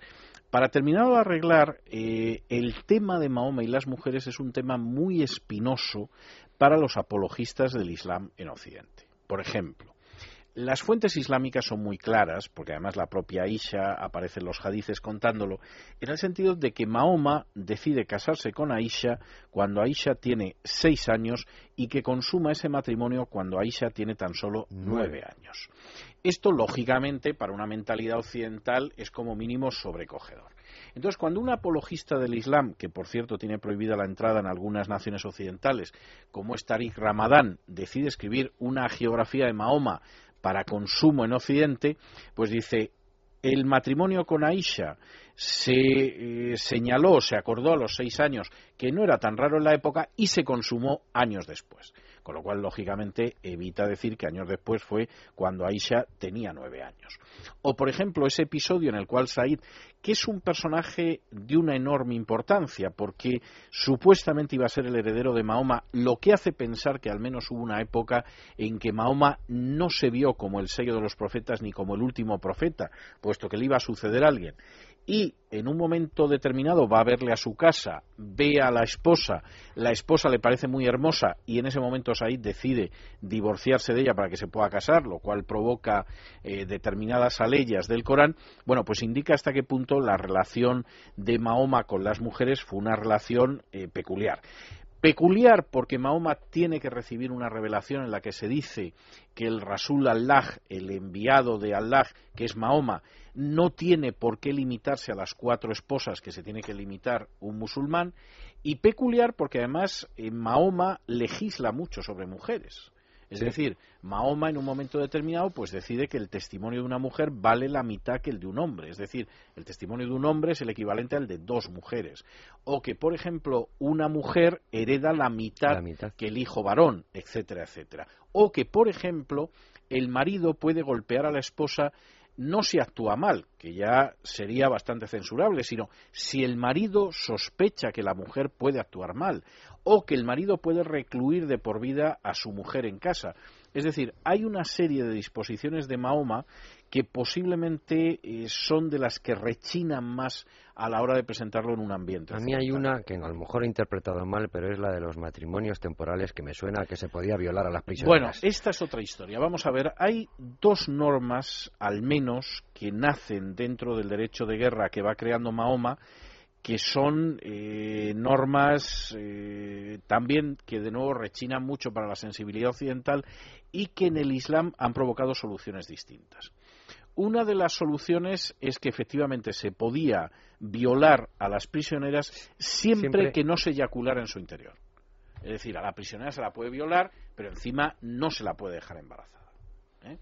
Para terminar de arreglar, eh, el tema de Mahoma y las mujeres es un tema muy espinoso para los apologistas del Islam en Occidente. Por ejemplo, las fuentes islámicas son muy claras, porque además la propia Aisha aparece en los hadices contándolo, en el sentido de que Mahoma decide casarse con Aisha cuando Aisha tiene seis años y que consuma ese matrimonio cuando Aisha tiene tan solo nueve años. Esto, lógicamente, para una mentalidad occidental es como mínimo sobrecogedor. Entonces, cuando un apologista del Islam, que por cierto tiene prohibida la entrada en algunas naciones occidentales, como es Tariq Ramadán, decide escribir una geografía de Mahoma para consumo en Occidente, pues dice, el matrimonio con Aisha se eh, señaló, se acordó a los seis años que no era tan raro en la época y se consumó años después. Con lo cual, lógicamente, evita decir que años después fue cuando Aisha tenía nueve años. O, por ejemplo, ese episodio en el cual Said, que es un personaje de una enorme importancia, porque supuestamente iba a ser el heredero de Mahoma, lo que hace pensar que al menos hubo una época en que Mahoma no se vio como el sello de los profetas ni como el último profeta, puesto que le iba a suceder a alguien. Y en un momento determinado va a verle a su casa, ve a la esposa, la esposa le parece muy hermosa y en ese momento Said decide divorciarse de ella para que se pueda casar, lo cual provoca eh, determinadas aleyas del Corán, bueno, pues indica hasta qué punto la relación de Mahoma con las mujeres fue una relación eh, peculiar. Peculiar porque Mahoma tiene que recibir una revelación en la que se dice que el Rasul Allah, el enviado de Allah, que es Mahoma, no tiene por qué limitarse a las cuatro esposas que se tiene que limitar un musulmán, y peculiar porque además eh, Mahoma legisla mucho sobre mujeres. Es decir, Mahoma en un momento determinado pues decide que el testimonio de una mujer vale la mitad que el de un hombre. Es decir, el testimonio de un hombre es el equivalente al de dos mujeres. O que, por ejemplo, una mujer hereda la mitad, La mitad. que el hijo varón, etcétera, etcétera. O que, por ejemplo, el marido puede golpear a la esposa no si actúa mal, que ya sería bastante censurable, sino si el marido sospecha que la mujer puede actuar mal o que el marido puede recluir de por vida a su mujer en casa. Es decir, hay una serie de disposiciones de Mahoma que posiblemente eh, son de las que rechinan más a la hora de presentarlo en un ambiente. A mí hay una que a lo mejor he interpretado mal, pero es la de los matrimonios temporales que me suena a que se podía violar a las Bueno, prisioneras. esta es otra historia. Vamos a ver, hay dos normas, al menos, que nacen dentro del derecho de guerra que va creando Mahoma, que son eh, normas eh, también que de nuevo rechinan mucho para la sensibilidad occidental y que en el Islam han provocado soluciones distintas. Una de las soluciones es que efectivamente se podía violar a las prisioneras siempre, que no se eyaculara en su interior. Es decir, a la prisionera se la puede violar, pero encima no se la puede dejar embarazada. ¿eh?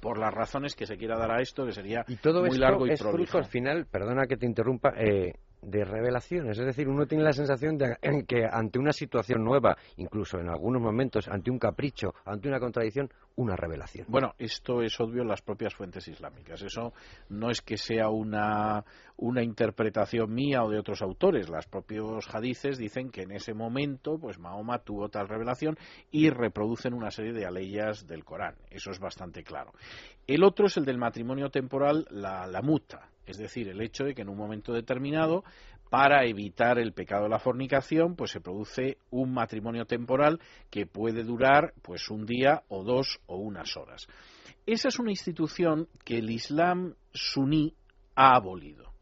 Por las razones que se quiera dar a esto, que sería y todo muy largo y es fruto al final, perdona que te interrumpa, eh, de revelaciones. Es decir, uno tiene la sensación de que ante una situación nueva, incluso en algunos momentos, ante un capricho, ante una contradicción, una revelación. Bueno, esto es obvio en las propias fuentes islámicas. Eso no es que sea una, una interpretación mía o de otros autores. Los propios hadices dicen que en ese momento, pues Mahoma tuvo tal revelación y reproducen una serie de aleyas del Corán. Eso es bastante claro. El otro es el del matrimonio temporal, la, la muta es decir, el hecho de que en un momento determinado, para evitar el pecado de la fornicación, pues se produce un matrimonio temporal que puede durar pues un día o dos o unas horas. Esa es una institución que el Islam suní ha abolido,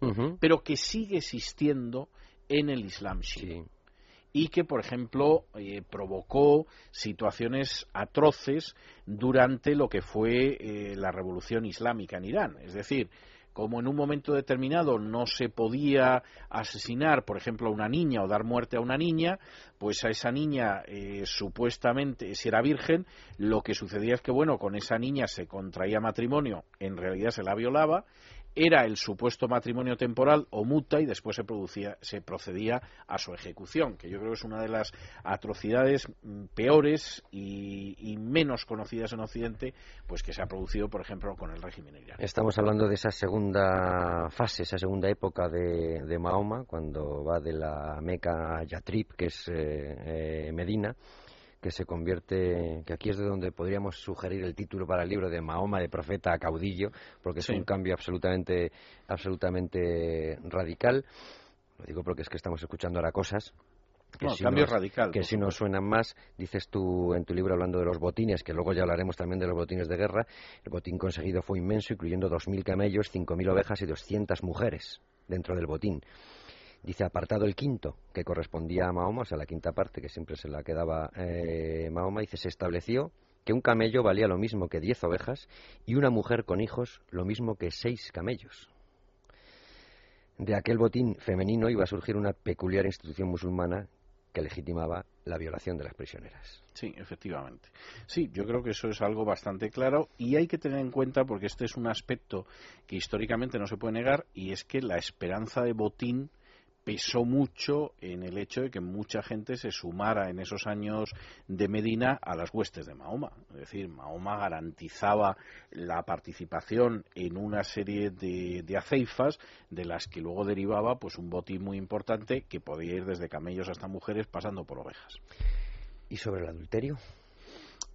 pero que sigue existiendo en el Islam chií. y que, por ejemplo, eh, provocó situaciones atroces durante lo que fue eh, la revolución islámica en Irán. Es decir, como en un momento determinado no se podía asesinar, por ejemplo, a una niña o dar muerte a una niña, pues a esa niña eh, supuestamente, si era virgen, lo que sucedía es que, bueno, con esa niña se contraía matrimonio, en realidad se la violaba, era el supuesto matrimonio temporal o muta y después se, producía, se procedía a su ejecución, que yo creo que es una de las atrocidades mm, peores y, menos conocidas en Occidente, pues que se ha producido, por ejemplo, con el régimen iraní. Estamos hablando de esa segunda fase, esa segunda época de, Mahoma, cuando va de la Meca a Yatrib, que es eh, eh, Medina que se convierte, que aquí es de donde podríamos sugerir el título para el libro de Mahoma de profeta a caudillo, porque es un cambio absolutamente, absolutamente radical. Lo digo porque es que estamos escuchando ahora cosas que, si, cambio radical, que si nos suenan más, dices tú en tu libro hablando de los botines, que luego ya hablaremos también de los botines de guerra, el botín conseguido fue inmenso, incluyendo 2.000 camellos, 5.000 ovejas y 200 mujeres dentro del botín. Dice apartado el quinto, que correspondía a Mahoma, o sea, la quinta parte que siempre se la quedaba eh, Mahoma, dice, se estableció que un camello valía lo mismo que diez ovejas y una mujer con hijos lo mismo que seis camellos. De aquel botín femenino iba a surgir una peculiar institución musulmana que legitimaba la violación de las prisioneras. Sí, efectivamente. Sí, yo creo que eso es algo bastante claro y hay que tener en cuenta porque este es un aspecto que históricamente no se puede negar y es que la esperanza de botín pesó mucho en el hecho de que mucha gente se sumara en esos años de Medina a las huestes de Mahoma. Es decir, Mahoma garantizaba la participación en una serie de, de aceifas de las que luego derivaba pues un botín muy importante que podía ir desde camellos hasta mujeres pasando por ovejas. ¿Y sobre el adulterio?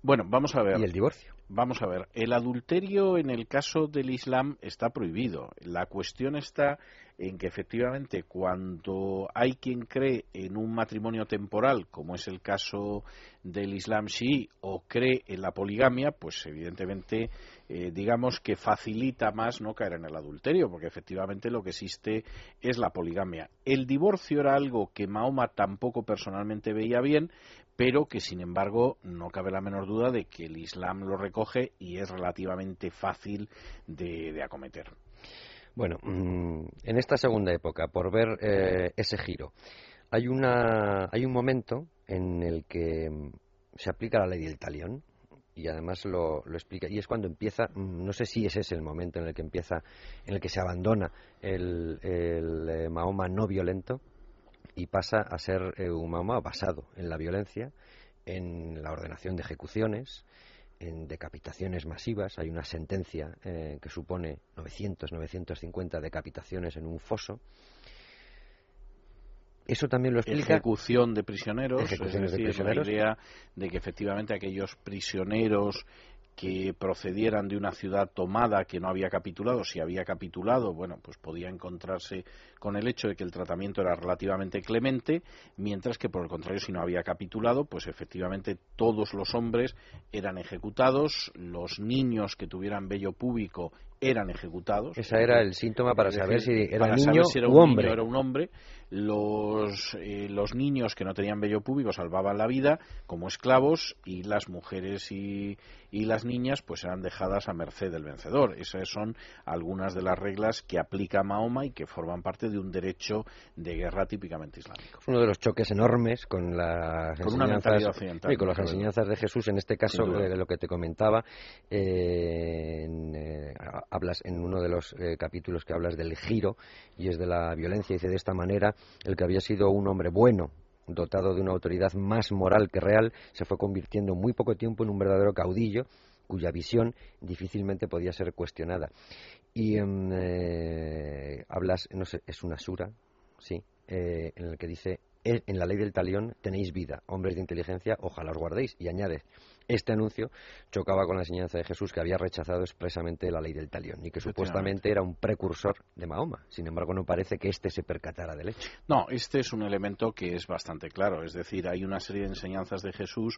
Bueno, vamos a ver. ¿Y el divorcio? Vamos a ver, el adulterio en el caso del Islam está prohibido. La cuestión está en que efectivamente cuando hay quien cree en un matrimonio temporal, como es el caso del Islam sí, o cree en la poligamia, pues evidentemente eh, digamos que facilita más no caer en el adulterio, porque efectivamente lo que existe es la poligamia. El divorcio era algo que Mahoma tampoco personalmente veía bien, pero que sin embargo no cabe la menor duda de que el Islam lo recoge y es relativamente fácil de, acometer. Bueno, mm, en esta segunda época, por ver eh, ese giro, hay, una, hay un momento en el que mm, se aplica la ley del talión y además lo, explica y es cuando empieza mm, no sé si ese es el momento en el que empieza en el que se abandona el, eh, Mahoma no violento y pasa a ser eh, un Mahoma basado en la violencia, en la ordenación de ejecuciones, en decapitaciones masivas. Hay una sentencia eh, que supone 900, 950 decapitaciones en un foso. Eso también lo explica. Ejecución de prisioneros, es decir, la idea de que efectivamente aquellos prisioneros que procedieran de una ciudad tomada que no había capitulado, si había capitulado, bueno, pues podía encontrarse con el hecho de que el tratamiento era relativamente clemente, mientras que por el contrario, si no había capitulado, pues efectivamente todos los hombres eran ejecutados, los niños que tuvieran vello público eran ejecutados. Ese era el síntoma para saber si era para niño saber si era un hombre. niño o era un hombre. Los, eh, los niños que no tenían vello púbico salvaban la vida como esclavos y las mujeres y, y las niñas pues eran dejadas a merced del vencedor. Esas son algunas de las reglas que aplica Mahoma y que forman parte de un derecho de guerra típicamente islámico. Es uno de los choques enormes con las Con enseñanzas sí, con las enseñanzas de Jesús. En este caso, eh, lo que te comentaba, eh, en, eh, hablas en uno de los eh, capítulos que hablas del giro y es de la violencia. Dice de esta manera el que había sido un hombre bueno dotado de una autoridad más moral que real, se fue convirtiendo en muy poco tiempo en un verdadero caudillo cuya visión difícilmente podía ser cuestionada. Y em, eh, hablas, no sé, es una sura, sí, eh, en el que dice, "Eh, en la ley del talión tenéis vida, hombres de inteligencia, ojalá os guardéis. Y añade, este anuncio chocaba con la enseñanza de Jesús que había rechazado expresamente la ley del talión y que supuestamente era un precursor de Mahoma. Sin embargo, no parece que éste se percatara del hecho. No, este es un elemento que es bastante claro. Es decir, hay una serie de enseñanzas de Jesús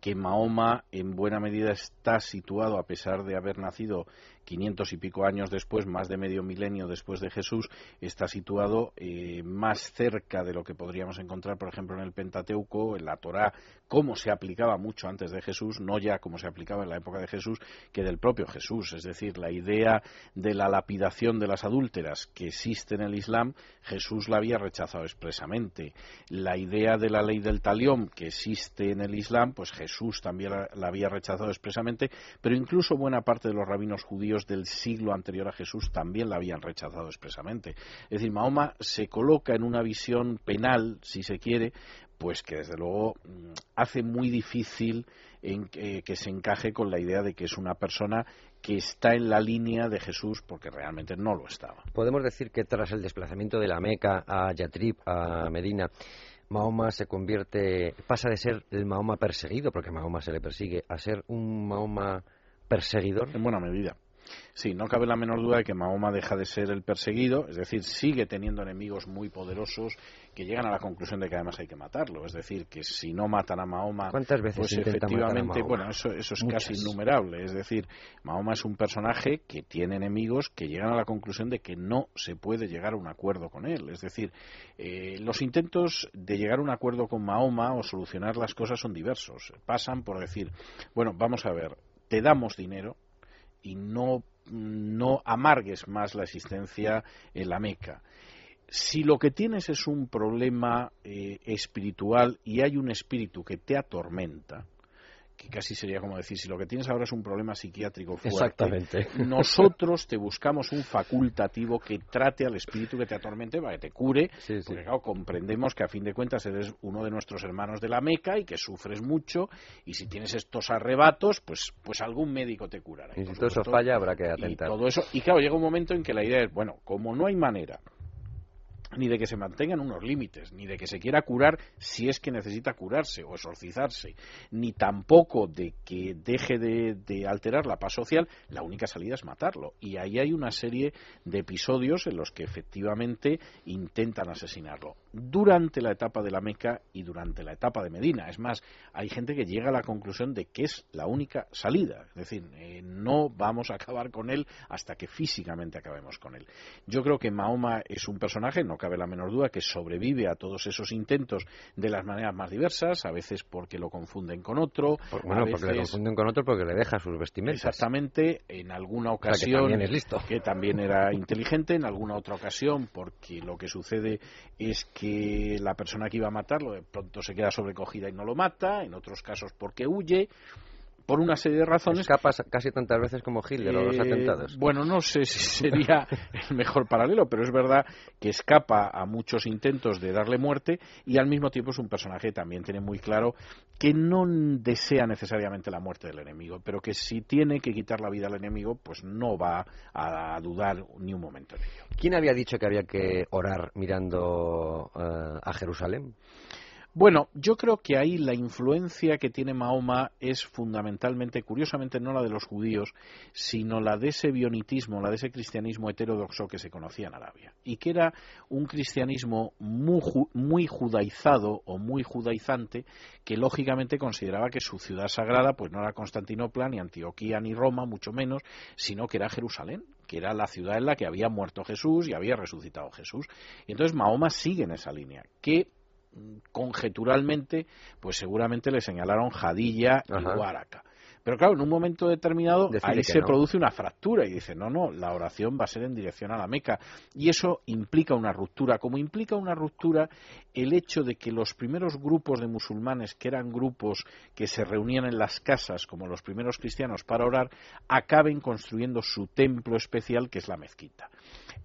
que Mahoma en buena medida está situado, a pesar de haber nacido 500 y pico años después, más de medio milenio después de Jesús, está situado eh, más cerca de lo que podríamos encontrar, por ejemplo, en el Pentateuco, en la Torá, cómo se aplicaba mucho antes de Jesús, no ya como se aplicaba en la época de Jesús, que del propio Jesús. Es decir, la idea de la lapidación de las adúlteras que existe en el Islam, Jesús la había rechazado expresamente. La idea de la ley del talión que existe en el Islam, pues Jesús también la había rechazado expresamente, pero incluso buena parte de los rabinos judíos del siglo anterior a Jesús también la habían rechazado expresamente. Es decir, Mahoma se coloca en una visión penal, si se quiere, pues que desde luego mm, hace muy difícil en que, que se encaje con la idea de que es una persona que está en la línea de Jesús porque realmente no lo estaba. Podemos decir que tras el desplazamiento de la Meca a Yatrib, a Medina, Mahoma se convierte, pasa de ser el Mahoma perseguido, porque Mahoma se le persigue, a ser un Mahoma perseguidor. En buena medida. Sí, no cabe la menor duda de que Mahoma deja de ser el perseguido, es decir, sigue teniendo enemigos muy poderosos que llegan a la conclusión de que además hay que matarlo. Es decir, que si no matan a Mahoma, ¿Cuántas veces pues intenta matar a efectivamente, Mahoma? bueno, eso, eso es Muchas. casi innumerable. Es decir, Mahoma es un personaje que tiene enemigos que llegan a la conclusión de que no se puede llegar a un acuerdo con él. Es decir, eh, los intentos de llegar a un acuerdo con Mahoma o solucionar las cosas son diversos. Pasan por decir, bueno, vamos a ver, te damos dinero y no, no amargues más la existencia en la Meca. Si lo que tienes es un problema eh, espiritual y hay un espíritu que te atormenta, que casi sería como decir, si lo que tienes ahora es un problema psiquiátrico fuerte, Exactamente. nosotros te buscamos un facultativo que trate al espíritu que te atormente para que te cure, Sí, sí. porque claro, comprendemos que a fin de cuentas eres uno de nuestros hermanos de la Meca y que sufres mucho, y si tienes estos arrebatos, pues, pues algún médico te curará. Y si todo eso falla, habrá que y atentar. todo eso y claro llega un momento en que la idea es bueno como no hay manera ni de que se mantengan unos límites, ni de que se quiera curar si es que necesita curarse o exorcizarse, ni tampoco de que deje de, de alterar la paz social, la única salida es matarlo. Y ahí hay una serie de episodios en los que efectivamente intentan asesinarlo. Durante la etapa de la Meca y durante la etapa de Medina. Es más, hay gente que llega a la conclusión de que es la única salida. Es decir, eh, no vamos a acabar con él hasta que físicamente acabemos con él. Yo creo que Mahoma es un personaje, no cabe la menor duda, que sobrevive a todos esos intentos de las maneras más diversas, a veces porque lo confunden con otro, Por- bueno, a porque le confunden con otro porque le deja sus vestimentas. exactamente, en alguna O sea, que ocasión también es listo. que también era inteligente, en alguna otra ocasión, porque lo que sucede es que la persona que iba a matarlo de pronto se queda sobrecogida y no lo mata, en otros casos porque huye, por una serie de razones Escapa casi tantas veces como Hitler a los eh, atentados. Bueno, no sé si sería el mejor paralelo, pero es verdad que escapa a muchos intentos de darle muerte y al mismo tiempo es un personaje que también tiene muy claro que no desea necesariamente la muerte del enemigo, pero que si tiene que quitar la vida al enemigo, pues no va a dudar ni un momento en ello. ¿Quién había dicho que había que orar mirando eh, a Jerusalén? Bueno, yo creo que ahí la influencia que tiene Mahoma es fundamentalmente, curiosamente, no la de los judíos, sino la de ese bionitismo, la de ese cristianismo heterodoxo que se conocía en Arabia. Y que era un cristianismo muy, muy judaizado o muy judaizante, que lógicamente consideraba que su ciudad sagrada pues no era Constantinopla, ni Antioquía, ni Roma, mucho menos, sino que era Jerusalén que era la ciudad en la que había muerto Jesús y había resucitado Jesús. Y entonces Mahoma sigue en esa línea, que conjeturalmente, pues seguramente le señalaron Jadilla y Huaraca. Pero claro, en un momento determinado ahí se produce una fractura y dice, no, no, la oración va a ser en dirección a la Meca. Y eso implica una ruptura, como implica una ruptura el hecho de que los primeros grupos de musulmanes, que eran grupos que se reunían en las casas, como los primeros cristianos, para orar, acaben construyendo su templo especial, que es la mezquita.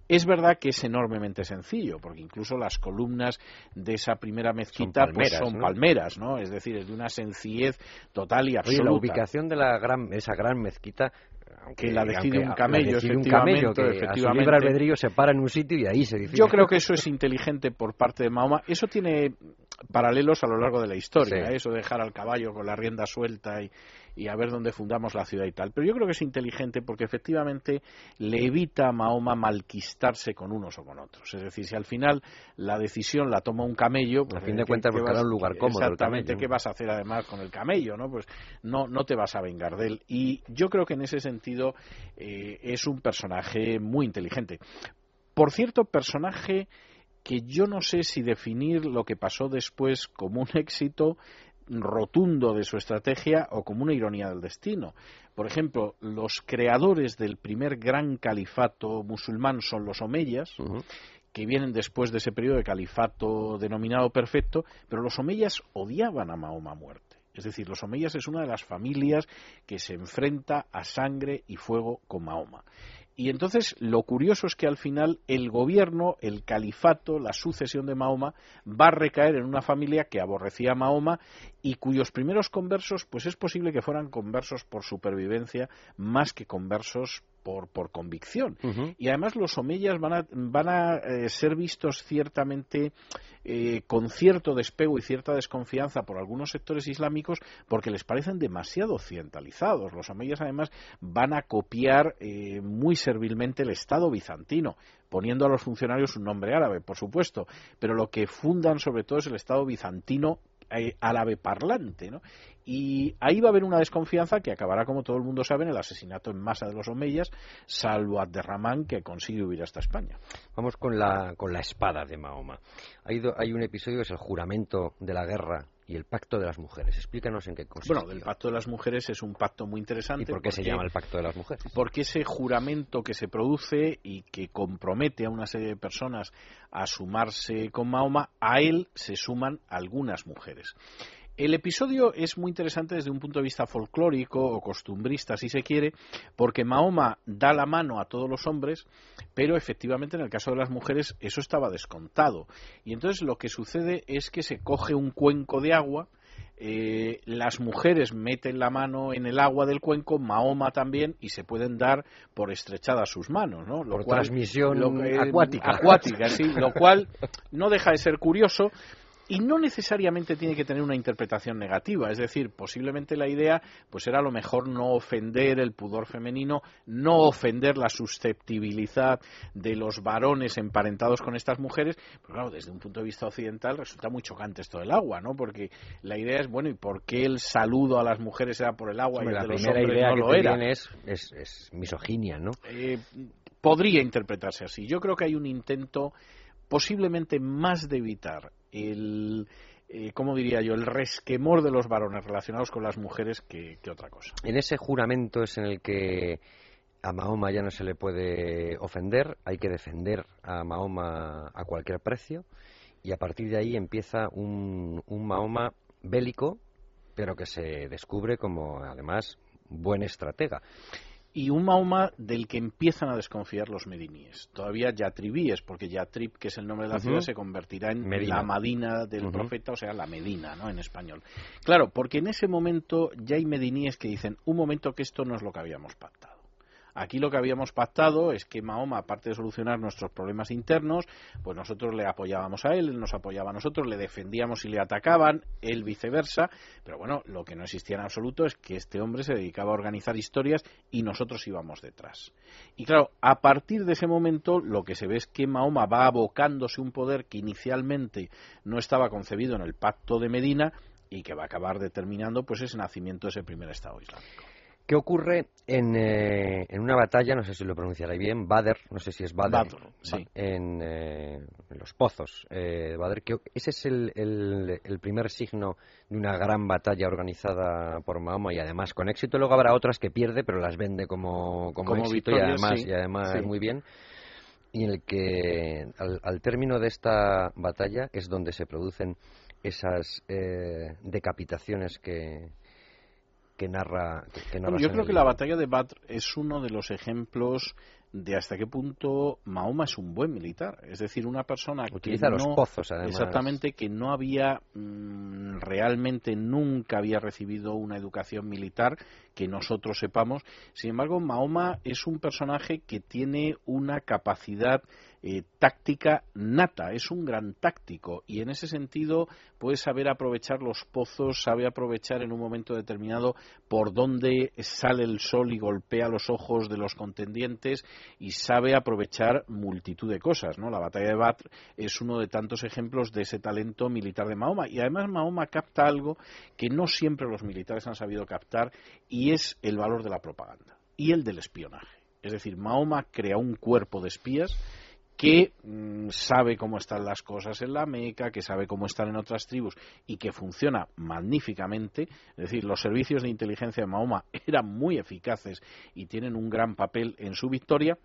Es verdad que es enormemente sencillo, porque incluso las columnas de esa primera mezquita pues, son palmeras, ¿no? Es decir, es de una sencillez total y absoluta. la ubicación de la gran, esa gran mezquita que la decide un camello, un camello que efectivamente. A su albedrío se para en un sitio y ahí se decide. Yo creo que eso es inteligente por parte de Mahoma. Eso tiene paralelos a lo largo de la historia, ¿eh? eso de dejar al caballo con la rienda suelta y, y a ver dónde fundamos la ciudad y tal. Pero yo creo que es inteligente porque efectivamente le evita a Mahoma malquistarse con unos o con otros. Es decir, si al final la decisión la toma un camello... Pues, a fin de cuentas buscará un lugar cómodo. Exactamente, ¿qué vas a hacer además con el camello? ¿no? Pues no, no te vas a vengar de él. Y yo creo que en ese sentido eh, es un personaje muy inteligente. Por cierto, personaje que yo no sé si definir lo que pasó después como un éxito rotundo de su estrategia o como una ironía del destino. Por ejemplo, los creadores del primer gran califato musulmán son los omeyas, que vienen después de ese periodo de califato denominado perfecto, pero los omeyas odiaban a Mahoma muerte. Es decir, los omeyas es una de las familias que se enfrenta a sangre y fuego con Mahoma. Y entonces lo curioso es que al final el gobierno, el califato, la sucesión de Mahoma va a recaer en una familia que aborrecía a Mahoma y cuyos primeros conversos, pues es posible que fueran conversos por supervivencia más que conversos por, por convicción. Y además los omeyas van a, van a eh, ser vistos ciertamente eh, con cierto despego y cierta desconfianza por algunos sectores islámicos porque les parecen demasiado occidentalizados. Los omeyas además van a copiar eh, muy servilmente el Estado bizantino poniendo a los funcionarios un nombre árabe, por supuesto, pero lo que fundan sobre todo es el Estado bizantino árabe parlante, ¿no? Y ahí va a haber una desconfianza que acabará, como todo el mundo sabe, en el asesinato en masa de los Omeyas, salvo Abderramán, que consigue huir hasta España. Vamos con la, con la espada de Mahoma. Hay, hay un episodio que es el juramento de la guerra y el pacto de las mujeres. Explícanos en qué consiste. Bueno, el pacto de las mujeres es un pacto muy interesante. ¿Y por qué se llama el pacto de las mujeres? Porque ese juramento que se produce y que compromete a una serie de personas a sumarse con Mahoma, a él se suman algunas mujeres. El episodio es muy interesante desde un punto de vista folclórico o costumbrista, si se quiere, porque Mahoma da la mano a todos los hombres, pero efectivamente en el caso de las mujeres eso estaba descontado. Y entonces lo que sucede es que se coge un cuenco de agua, eh, las mujeres meten la mano en el agua del cuenco, Mahoma también, y se pueden dar por estrechadas sus manos, ¿no? Lo por transmisión acuática. Acuática, sí, lo cual no deja de ser curioso, y no necesariamente tiene que tener una interpretación negativa, es decir, posiblemente la idea pues era a lo mejor no ofender el pudor femenino, no ofender la susceptibilidad de los varones emparentados con estas mujeres, pero claro, desde un punto de vista occidental resulta muy chocante esto del agua, ¿no? Porque la idea es, bueno, ¿y por qué el saludo a las mujeres era por el agua y el de los hombres no lo era? Es, es, misoginia, ¿no? Eh, podría interpretarse así. Yo creo que hay un intento posiblemente más de evitar el, eh, ¿cómo diría yo?, el resquemor de los varones relacionados con las mujeres que, otra cosa. En ese juramento es en el que a Mahoma ya no se le puede ofender, hay que defender a Mahoma a cualquier precio y a partir de ahí empieza un, un Mahoma bélico, pero que se descubre como además buen estratega y un Mahoma del que empiezan a desconfiar los mediníes. Todavía yatribíes, porque Yatrib, que es el nombre de la ciudad, se convertirá en la Madina del profeta, o sea, la Medina, ¿no? En español. Claro, porque en ese momento ya hay mediníes que dicen, un momento que esto no es lo que habíamos pactado. Aquí lo que habíamos pactado es que Mahoma, aparte de solucionar nuestros problemas internos, pues nosotros le apoyábamos a él, él nos apoyaba a nosotros, le defendíamos y le atacaban, él viceversa, pero bueno, lo que no existía en absoluto es que este hombre se dedicaba a organizar historias y nosotros íbamos detrás. Y claro, a partir de ese momento lo que se ve es que Mahoma va abocándose un poder que inicialmente no estaba concebido en el pacto de Medina y que va a acabar determinando pues ese nacimiento de ese primer Estado Islámico. ¿Qué ocurre en, eh, en, una batalla, no sé si lo pronunciaré bien, Bader, no sé si es Bader, sí. en, eh, en, los pozos eh, Bader, que ese es el, el, el, primer signo de una gran batalla organizada por Mahoma y además con éxito. Luego habrá otras que pierde, pero las vende como, como, como éxito victoria, y además, sí. y además Sí. muy bien. Y en el que al, al término de esta batalla es donde se producen esas eh, decapitaciones que, que narra. Que, que narra Bueno, yo creo que la batalla de Badr es uno de los ejemplos de hasta qué punto Mahoma es un buen militar. Es decir, una persona Utiliza que los no, pozos, además. Exactamente, que no había mm, realmente nunca había recibido una educación militar que nosotros sepamos. Sin embargo, Mahoma es un personaje que tiene una capacidad eh, táctica nata, es un gran táctico y en ese sentido puede saber aprovechar los pozos, sabe aprovechar en un momento determinado por dónde sale el sol y golpea los ojos de los contendientes y sabe aprovechar multitud de cosas. ¿no? La batalla de Badr es uno de tantos ejemplos de ese talento militar de Mahoma y además Mahoma capta algo que no siempre los militares han sabido captar y es el valor de la propaganda y el del espionaje. Es decir, Mahoma crea un cuerpo de espías que mmm, sabe cómo están las cosas en la Meca, que sabe cómo están en otras tribus y que funciona magníficamente. Es decir, los servicios de inteligencia de Mahoma eran muy eficaces y tienen un gran papel en su victoria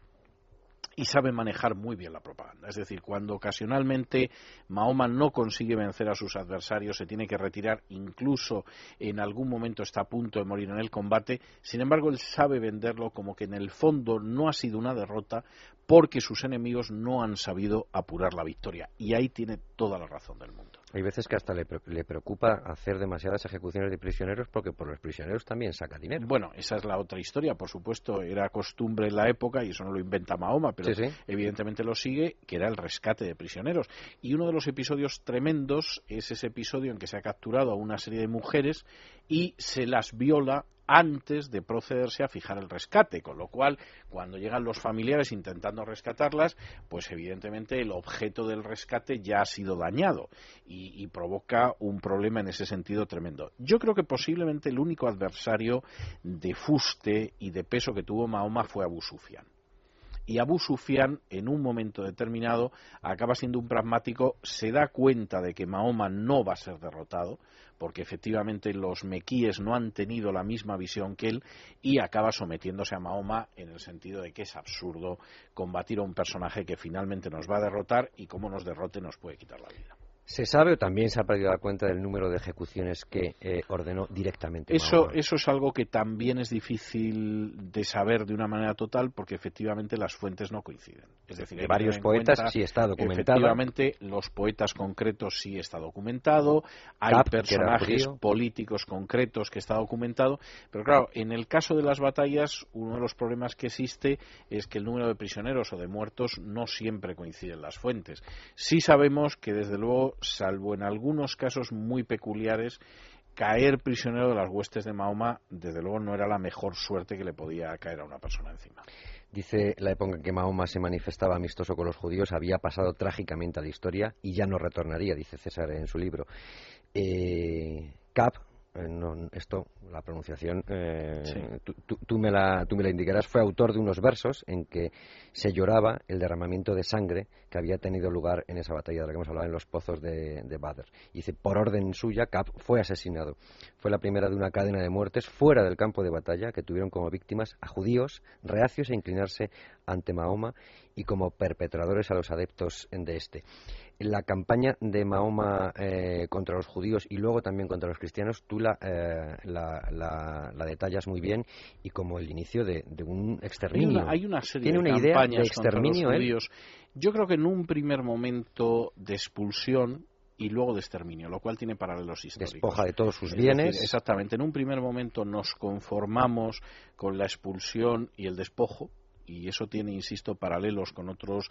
y sabe manejar muy bien la propaganda. Es decir, cuando ocasionalmente Mahoma no consigue vencer a sus adversarios, se tiene que retirar, incluso en algún momento está a punto de morir en el combate, sin embargo él sabe venderlo como que en el fondo no ha sido una derrota porque sus enemigos no han sabido apurar la victoria. Y ahí tiene toda la razón del mundo. Hay veces que hasta le, le, preocupa hacer demasiadas ejecuciones de prisioneros porque por los prisioneros también saca dinero. Bueno, esa es la otra historia, por supuesto, era costumbre en la época y eso no lo inventa Mahoma, pero sí, sí. evidentemente lo sigue, que era el rescate de prisioneros. Y uno de los episodios tremendos es ese episodio en que se ha capturado a una serie de mujeres y se las viola antes de procederse a fijar el rescate, con lo cual cuando llegan los familiares intentando rescatarlas, pues evidentemente el objeto del rescate ya ha sido dañado y, provoca un problema en ese sentido tremendo. Yo creo que posiblemente el único adversario de fuste y de peso que tuvo Mahoma fue Abu Sufyan y Abu Sufyan en un momento determinado acaba siendo un pragmático, se da cuenta de que Mahoma no va a ser derrotado, porque efectivamente los mequíes no han tenido la misma visión que él y acaba sometiéndose a Mahoma en el sentido de que es absurdo combatir a un personaje que finalmente nos va a derrotar y como nos derrote nos puede quitar la vida. ¿Se sabe o también se ha perdido la cuenta del número de ejecuciones que eh, ordenó directamente? Eso, eso es algo que también es difícil de saber de una manera total porque efectivamente las fuentes no coinciden. Es decir, de varios poetas cuenta, sí está documentado. Efectivamente, los poetas concretos sí está documentado. Hay Cap, personajes políticos concretos que está documentado. Pero claro, en el caso de las batallas, uno de los problemas que existe es que el número de prisioneros o de muertos no siempre coincide en las fuentes. Sí sabemos que desde luego salvo en algunos casos muy peculiares, caer prisionero de las huestes de Mahoma, desde luego no era la mejor suerte que le podía caer a una persona encima. Dice la época en que Mahoma se manifestaba amistoso con los judíos había pasado trágicamente a la historia y ya no retornaría, dice César en su libro. Eh, Cap, no, esto, la pronunciación, eh, Sí. tú, tú- tú me la, tú me la indicarás, fue autor de unos versos en que se lloraba el derramamiento de sangre que había tenido lugar en esa batalla de la que hemos hablado en los pozos de, de Badr. Y dice, por orden suya, Cap fue asesinado. Fue la primera de una cadena de muertes fuera del campo de batalla que tuvieron como víctimas a judíos reacios a inclinarse ante Mahoma y como perpetradores a los adeptos de este. La campaña de Mahoma eh, contra los judíos y luego también contra los cristianos, tú la, eh, la, la- la detallas muy bien y como el inicio de, de un Hay exterminio. una, hay una serie ¿Tiene de una idea de campañas exterminio contra los judíos. Yo creo que en un primer momento de expulsión y luego de exterminio, lo cual tiene paralelos históricos. Despoja de todos sus Es bienes. decir, exactamente. En un primer momento nos conformamos con la expulsión y el despojo. Y eso tiene, insisto, paralelos con otros,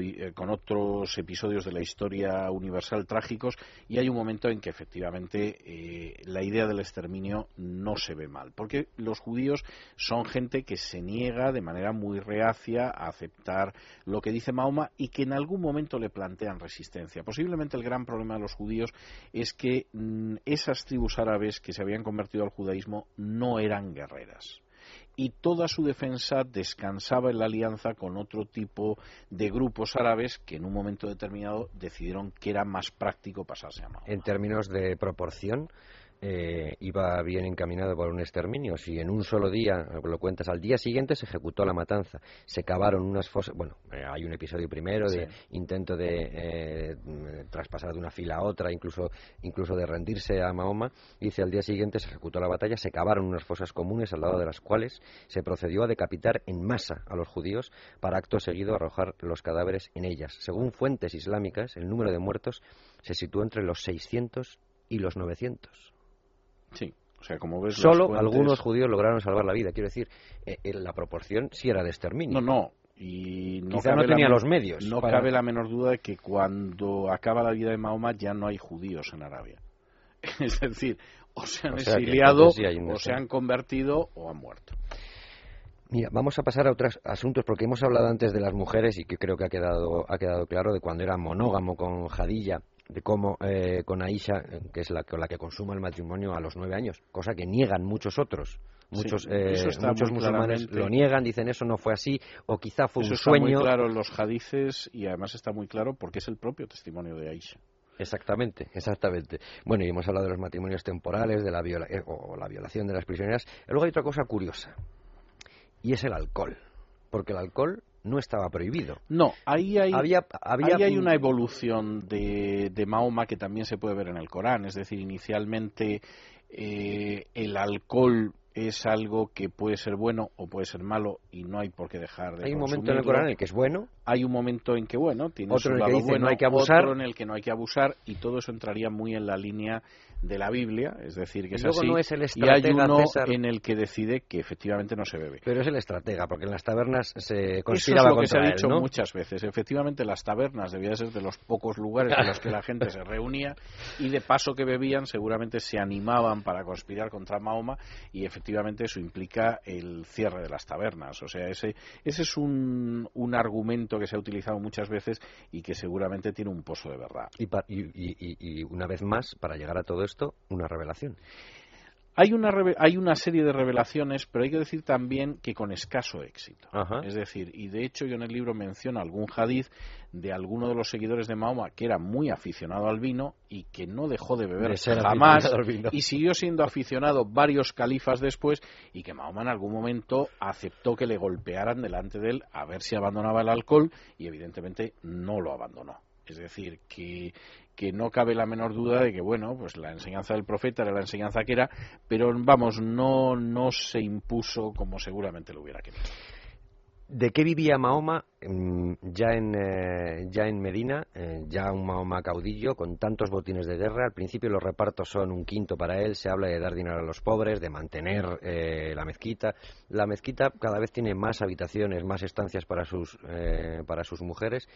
eh, con otros episodios de la historia universal trágicos. Y hay un momento en que efectivamente eh, la idea del exterminio no se ve mal. Porque los judíos son gente que se niega de manera muy reacia a aceptar lo que dice Mahoma y que en algún momento le plantean resistencia. Posiblemente el gran problema de los judíos es que mm, esas tribus árabes que se habían convertido al judaísmo no eran guerreras. Y toda su defensa descansaba en la alianza con otro tipo de grupos árabes que en un momento determinado decidieron que era más práctico pasarse a Mahoma. En términos de proporción, eh, iba bien encaminado por un exterminio. Si en un solo día, lo cuentas, al día siguiente se ejecutó la matanza, se cavaron unas fosas. Bueno, eh, hay un episodio primero de intento de eh, traspasar de una fila a otra, incluso, incluso de rendirse a Mahoma. Dice al día siguiente se ejecutó la batalla, se cavaron unas fosas comunes al lado de las cuales se procedió a decapitar en masa a los judíos para acto seguido arrojar los cadáveres en ellas. Según fuentes islámicas, el número de muertos se situó entre los 600 y los 900. Sí. O sea, como ves, Solo algunos judíos lograron salvar la vida. Quiero decir, eh, eh, la proporción sí era de exterminio. No, no. Y no Quizá no tenía los medios. No cabe la menor duda de que cuando acaba la vida de Mahoma ya no hay judíos en Arabia. Es decir, o se han exiliado, o se han convertido, o han muerto. Mira, vamos a pasar a otros asuntos porque hemos hablado antes de las mujeres y que creo que ha quedado, ha quedado claro de cuando era monógamo con Jadilla de cómo eh, con Aisha, que es la con la que consuma el matrimonio a los nueve años, cosa que niegan muchos otros. Muchos, eh, muchos musulmanes lo niegan, dicen eso no fue así, o quizá fue un sueño. Está muy claro en los hadices y además está muy claro porque es el propio testimonio de Aisha. Exactamente, exactamente. Bueno, y hemos hablado de los matrimonios temporales, de la viola eh, o la violación de las prisioneras. Luego hay otra cosa curiosa, y es el alcohol. Porque el alcohol no estaba prohibido. No, ahí hay, había, hay una evolución de, de, Mahoma que también se puede ver en el Corán. Es decir, inicialmente eh, el alcohol es algo que puede ser bueno o puede ser malo y no hay por qué dejar de Hay un momento en el Corán en el que es bueno. Hay un momento en que, bueno, tiene otro su en el que bueno, no hay que abusar. otro en el que no hay que abusar y todo eso entraría muy en la línea de la Biblia, es decir, que es luego así. No es el y hay uno en el que decide que efectivamente no se bebe. Pero es el estratega, porque en las tabernas se conspiraba Eso es lo que se ha él, dicho ¿no? muchas veces. Efectivamente, las tabernas debían ser de los pocos lugares en los que la gente se reunía y de paso que bebían seguramente se animaban para conspirar contra Mahoma y efectivamente eso implica el cierre de las tabernas. O sea, ese, ese es un, un argumento que se ha utilizado muchas veces y que seguramente tiene un pozo de verdad. Y, y- y- y- y una vez más, para llegar a todo esto, una revelación. Hay una, hay una serie de revelaciones, pero hay que decir también que con escaso éxito. Ajá. Es decir, y de hecho yo en el libro menciono algún hadiz de alguno de los seguidores de Mahoma que era muy aficionado al vino y que no dejó de beber De ser jamás y siguió siendo aficionado varios califas después y que Mahoma en algún momento aceptó que le golpearan delante de él a ver si abandonaba el alcohol y evidentemente no lo abandonó. Es decir, que, que no cabe la menor duda de que, bueno, pues la enseñanza del profeta era la enseñanza que era, pero vamos, no, no se impuso como seguramente lo hubiera querido. ¿De qué vivía Mahoma mm, ya en, eh, ya en Medina? eh, ya un Mahoma caudillo con tantos botines de guerra. Al principio los repartos son un quinto para él. Se habla de dar dinero a los pobres, de mantener eh, la mezquita. La mezquita cada vez tiene más habitaciones, más estancias para sus, eh, para sus mujeres.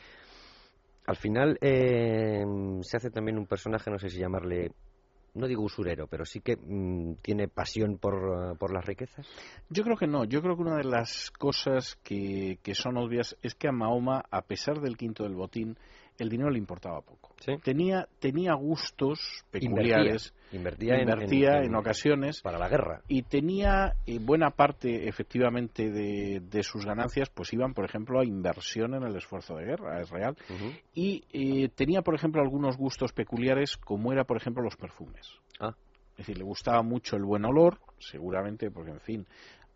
Al final eh, se hace también un personaje, no sé si llamarle, no digo usurero, pero sí que mm, tiene pasión por, eh, por las riquezas. Yo creo que no. Yo creo que una de las cosas que, que son obvias es que a Mahoma, a pesar del quinto del botín, el dinero le importaba poco. Sí. Tenía, tenía gustos peculiares, Invertía, en- invertía en, en, ocasiones para la guerra. y tenía eh, buena parte efectivamente de, de sus ganancias pues iban por ejemplo a inversión en el esfuerzo de guerra es real y eh, tenía por ejemplo algunos gustos peculiares como era por ejemplo los perfumes Ah. es decir le gustaba mucho el buen olor seguramente porque en fin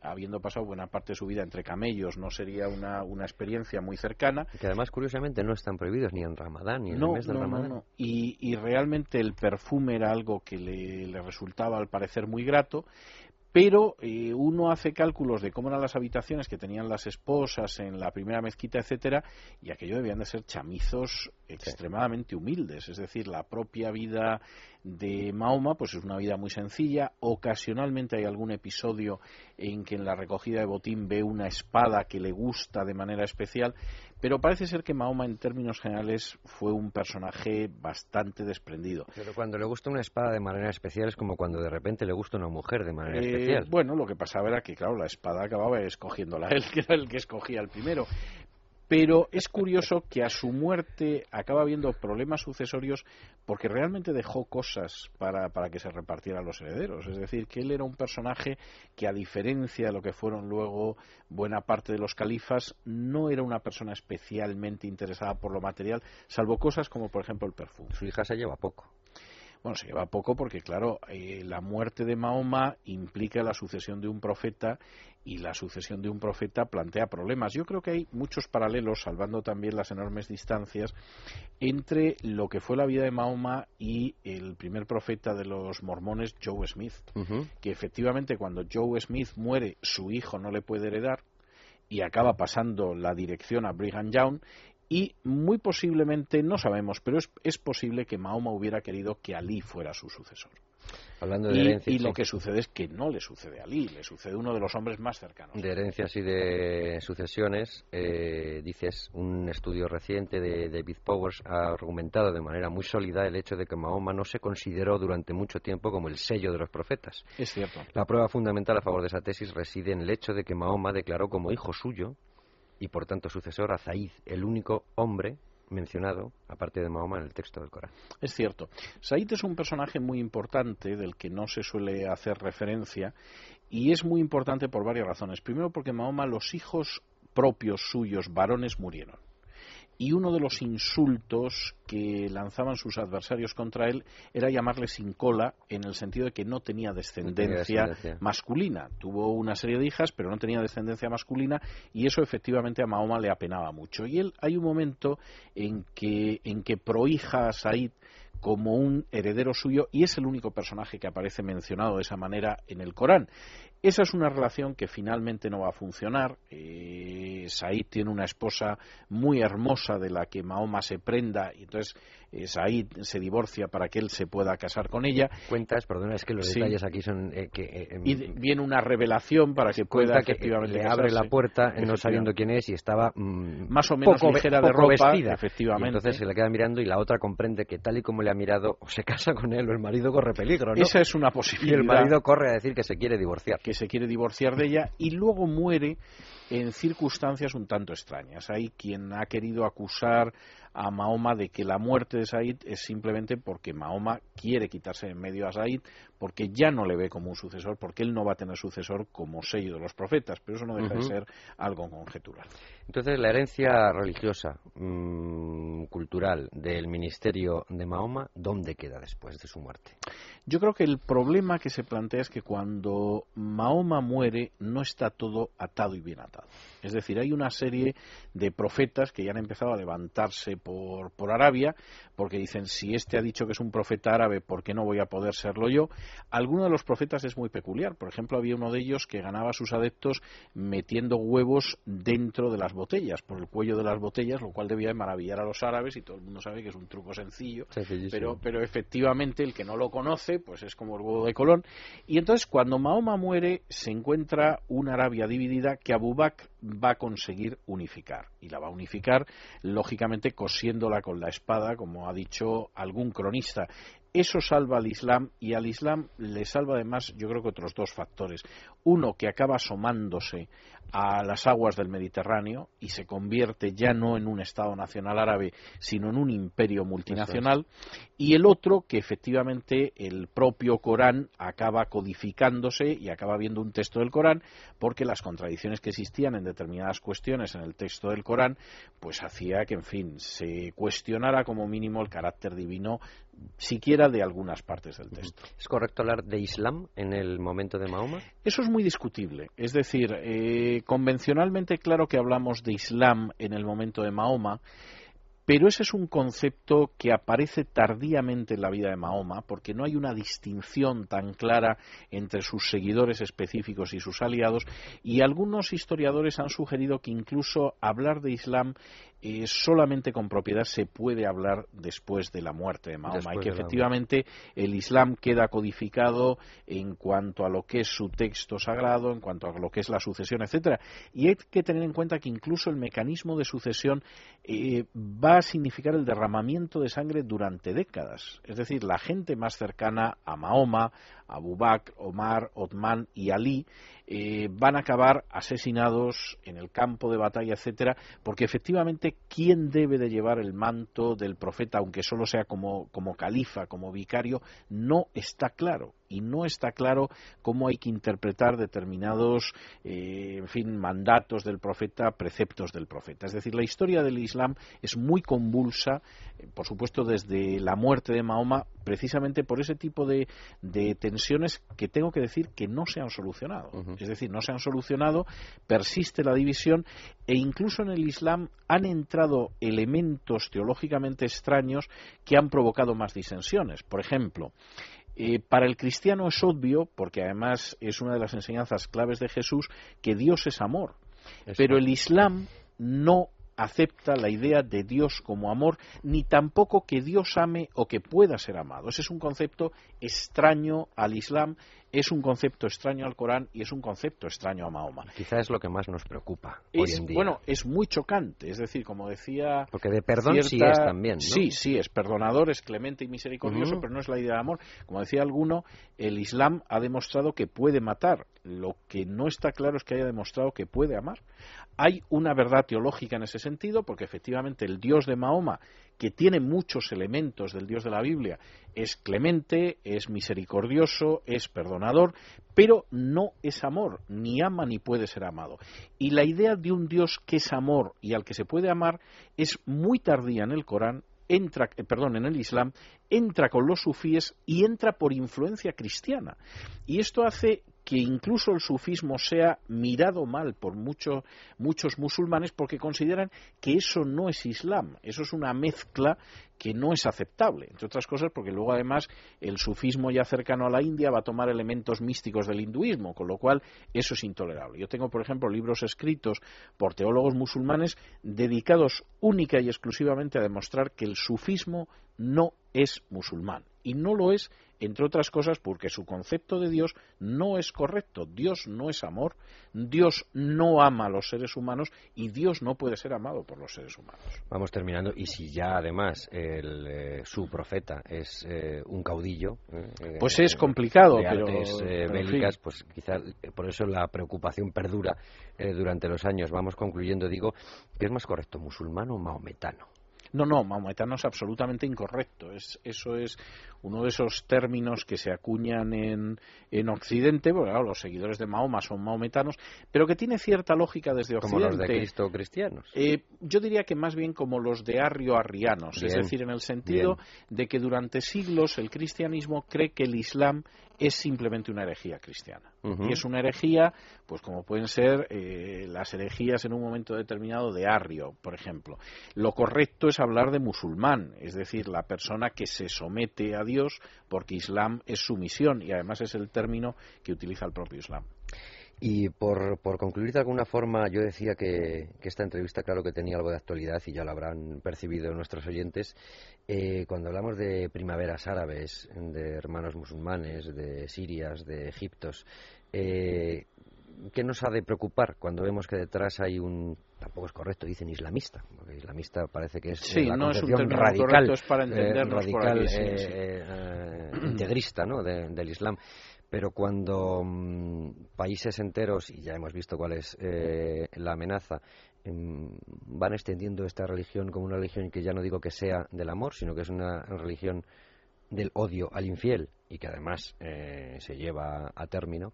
habiendo pasado buena parte de su vida entre camellos no sería una, una experiencia muy cercana Que además, curiosamente, no están prohibidos ni en Ramadán ni en el mes del no, no, Ramadán. no. Y, y realmente el perfume era algo que le, le resultaba al parecer muy grato, pero eh, uno hace cálculos de cómo eran las habitaciones que tenían las esposas en la primera mezquita, etcétera, y aquello debían de ser chamizos extremadamente humildes, es decir, la propia vida de Mahoma pues es una vida muy sencilla, ocasionalmente hay algún episodio en que en la recogida de botín ve una espada que le gusta de manera especial, pero parece ser que Mahoma en términos generales fue un personaje bastante desprendido. Pero cuando le gusta una espada de manera especial es como cuando de repente le gusta una mujer de manera Eh, especial. bueno, lo que pasaba era que, claro, la espada acababa escogiéndola él, que era el que escogía el primero. Pero es curioso que a su muerte acaba habiendo problemas sucesorios porque realmente dejó cosas para, para, que se repartieran los herederos. Es decir, que él era un personaje que, a diferencia de lo que fueron luego buena parte de los califas, no era una persona especialmente interesada por lo material, salvo cosas como, por ejemplo, el perfume. Su hija se lleva poco. Bueno, se lleva poco porque, claro, eh, la muerte de Mahoma implica la sucesión de un profeta y la sucesión de un profeta plantea problemas. Yo creo que hay muchos paralelos, salvando también las enormes distancias, entre lo que fue la vida de Mahoma y el primer profeta de los mormones, Joe Smith, que efectivamente cuando Joe Smith muere, su hijo no le puede heredar y acaba pasando la dirección a Brigham Young y muy posiblemente, no sabemos, pero es, es, posible que Mahoma hubiera querido que Ali fuera su sucesor. Hablando de herencias. Y lo que sucede es que no le sucede a Ali, le sucede a uno de los hombres más cercanos. De herencias y de sucesiones, eh, dices, un estudio reciente de David Powers ha argumentado de manera muy sólida el hecho de que Mahoma no se consideró durante mucho tiempo como el sello de los profetas. Es cierto. La prueba fundamental a favor de esa tesis reside en el hecho de que Mahoma declaró como hijo suyo y por tanto sucesor a Zaid, el único hombre mencionado, aparte de Mahoma, en el texto del Corán. Es cierto. Said es un personaje muy importante del que no se suele hacer referencia y es muy importante por varias razones. Primero porque Mahoma, los hijos propios suyos, varones, murieron y uno de los insultos que lanzaban sus adversarios contra él era llamarle sin cola en el sentido de que no tenía descendencia, masculina. Tuvo una serie de hijas, pero no tenía descendencia masculina y eso efectivamente a Mahoma le apenaba mucho. Y él hay un momento en que, en que prohija a Said como un heredero suyo y es el único personaje que aparece mencionado de esa manera en el Corán. Esa es una relación que finalmente no va a funcionar. Eh, Said tiene una esposa muy hermosa de la que Mahoma se prenda y entonces eh, Said se divorcia para que él se pueda casar con ella. Cuentas, perdona, es que los detalles aquí son eh, que eh, y viene una revelación para que pueda efectivamente le abre la puerta no sabiendo quién es y estaba mm, más o menos poco, ligera de ropa, vestida. efectivamente. entonces se le queda mirando y la otra comprende que tal y como le ha mirado o se casa con él o el marido corre peligro, ¿no? Esa es una posibilidad. Y el marido corre a decir que se quiere divorciar se quiere divorciar de ella y luego muere en circunstancias un tanto extrañas. Hay quien ha querido acusar a Mahoma de que la muerte de Said es simplemente porque Mahoma quiere quitarse en medio a Said, porque ya no le ve como un sucesor, porque él no va a tener sucesor como sello de los profetas, pero eso no deja de ser algo conjetural. Entonces, la herencia religiosa, mmm, cultural del ministerio de Mahoma, ¿dónde queda después de su muerte? Yo creo que el problema que se plantea es que cuando Mahoma muere no está todo atado y bien atado. Es decir, hay una serie de profetas que ya han empezado a levantarse por, por Arabia, porque dicen, si este ha dicho que es un profeta árabe, ¿por qué no voy a poder serlo yo? Alguno de los profetas es muy peculiar. Por ejemplo, había uno de ellos que ganaba a sus adeptos metiendo huevos dentro de las botellas, por el cuello de las botellas, lo cual debía maravillar a los árabes y todo el mundo sabe que es un truco sencillo, pero, pero efectivamente el que no lo conoce, pues es como el huevo de Colón. Y entonces cuando Mahoma muere, se encuentra una Arabia dividida que Abu Bakr va a conseguir unificar. Y la va a unificar, lógicamente, cosiéndola con la espada, como ha dicho algún cronista. Eso salva al Islam y al Islam le salva además, yo creo que otros dos factores. Uno, que acaba asomándose a las aguas del Mediterráneo y se convierte ya no en un Estado nacional árabe, sino en un imperio multinacional. Y el otro, que efectivamente el propio Corán acaba codificándose y acaba viendo un texto del Corán, porque las contradicciones que existían en determinadas cuestiones en el texto del Corán, pues hacía que, en fin, se cuestionara como mínimo el carácter divino siquiera de algunas partes del texto. ¿Es correcto hablar de Islam en el momento de Mahoma? Eso es muy discutible. Es decir, eh, convencionalmente claro que hablamos de Islam en el momento de Mahoma, pero ese es un concepto que aparece tardíamente en la vida de Mahoma, porque no hay una distinción tan clara entre sus seguidores específicos y sus aliados, y algunos historiadores han sugerido que incluso hablar de Islam eh, solamente con propiedad se puede hablar después de la muerte de Mahoma y que efectivamente el Islam queda codificado en cuanto a lo que es su texto sagrado, en cuanto a lo que es la sucesión, etcétera. Y hay que tener en cuenta que incluso el mecanismo de sucesión eh, va significar el derramamiento de sangre durante décadas. Es decir, la gente más cercana a Mahoma, Abu Bakr, Omar, Otman y Ali, eh, van a acabar asesinados en el campo de batalla, etcétera, porque efectivamente quién debe de llevar el manto del profeta, aunque solo sea como, como califa, como vicario, no está claro y no está claro cómo hay que interpretar determinados, eh, en fin, mandatos del profeta, preceptos del profeta. Es decir, la historia del Islam es muy convulsa, eh, por supuesto, desde la muerte de Mahoma, precisamente por ese tipo de, tensiones que tengo que decir que no se han solucionado. Es decir, no se han solucionado, persiste la división e incluso en el Islam han entrado elementos teológicamente extraños que han provocado más disensiones. Por ejemplo, eh, para el cristiano es obvio, porque además es una de las enseñanzas claves de Jesús, que Dios es amor. Pero el Islam no acepta la idea de Dios como amor, ni tampoco que Dios ame o que pueda ser amado. Ese es un concepto extraño al Islam es un concepto extraño al Corán y es un concepto extraño a Mahoma. Quizá es lo que más nos preocupa hoy en día. Bueno, es muy chocante, es decir, como decía... Porque de perdón sí es también, ¿no? Sí, sí, es perdonador, es clemente y misericordioso, pero no es la idea de amor. Como decía alguno, el Islam ha demostrado que puede matar. Lo que no está claro es que haya demostrado que puede amar. Hay una verdad teológica en ese sentido, porque efectivamente el Dios de Mahoma que tiene muchos elementos del Dios de la Biblia. Es clemente, es misericordioso, es perdonador, pero no es amor, ni ama ni puede ser amado. Y la idea de un Dios que es amor y al que se puede amar es muy tardía en el Corán entra, eh, perdón, en el Islam, entra con los sufíes y entra por influencia cristiana. Y esto hace que incluso el sufismo sea mirado mal por muchos musulmanes porque consideran que eso no es Islam, eso es una mezcla que no es aceptable, entre otras cosas porque luego además el sufismo ya cercano a la India va a tomar elementos místicos del hinduismo, con lo cual eso es intolerable. Yo tengo, por ejemplo, libros escritos por teólogos musulmanes dedicados única y exclusivamente a demostrar que el sufismo no es musulmán y no lo es entre otras cosas porque su concepto de Dios no es correcto. Dios no es amor, Dios no ama a los seres humanos y Dios no puede ser amado por los seres humanos. Vamos terminando y si ya además el, eh, su profeta es eh, un caudillo, eh, pues es complicado, de pero artes, bélicas, pues quizás por eso la preocupación perdura durante los años. Vamos concluyendo, digo, ¿qué es más correcto, musulmán o maometano? No, no, maometano es absolutamente incorrecto. Es, eso es uno de esos términos que se acuñan en, en Occidente, porque los seguidores de Mahoma son maometanos, pero que tiene cierta lógica desde Occidente. Como los de Cristo cristianos. Eh, yo diría que más bien como los de Arrio arrianos, es decir, en el sentido de que durante siglos el cristianismo cree que el Islam es simplemente una herejía cristiana. Y es una herejía, pues como pueden ser eh, las herejías en un momento determinado de Arrio, por ejemplo. Lo correcto es hablar de musulmán, es decir, la persona que se somete a Dios porque Islam es su misión y además es el término que utiliza el propio Islam. Y por, por, concluir de alguna forma, yo decía que, esta entrevista, claro que tenía algo de actualidad y ya lo habrán percibido nuestros oyentes. Eh, cuando hablamos de primaveras árabes, de hermanos musulmanes, de sirias, de egiptos, eh, ¿qué nos ha de preocupar cuando vemos que detrás hay un tampoco es correcto dicen islamista porque islamista parece que es sí, la no es un radical para eh, radical integrista ¿no? del islam pero cuando mm, países enteros, y ya hemos visto cuál es eh, la amenaza, em, van extendiendo esta religión como una religión que ya no digo que sea del amor, sino que es una religión del odio al infiel y que además eh, se lleva a término,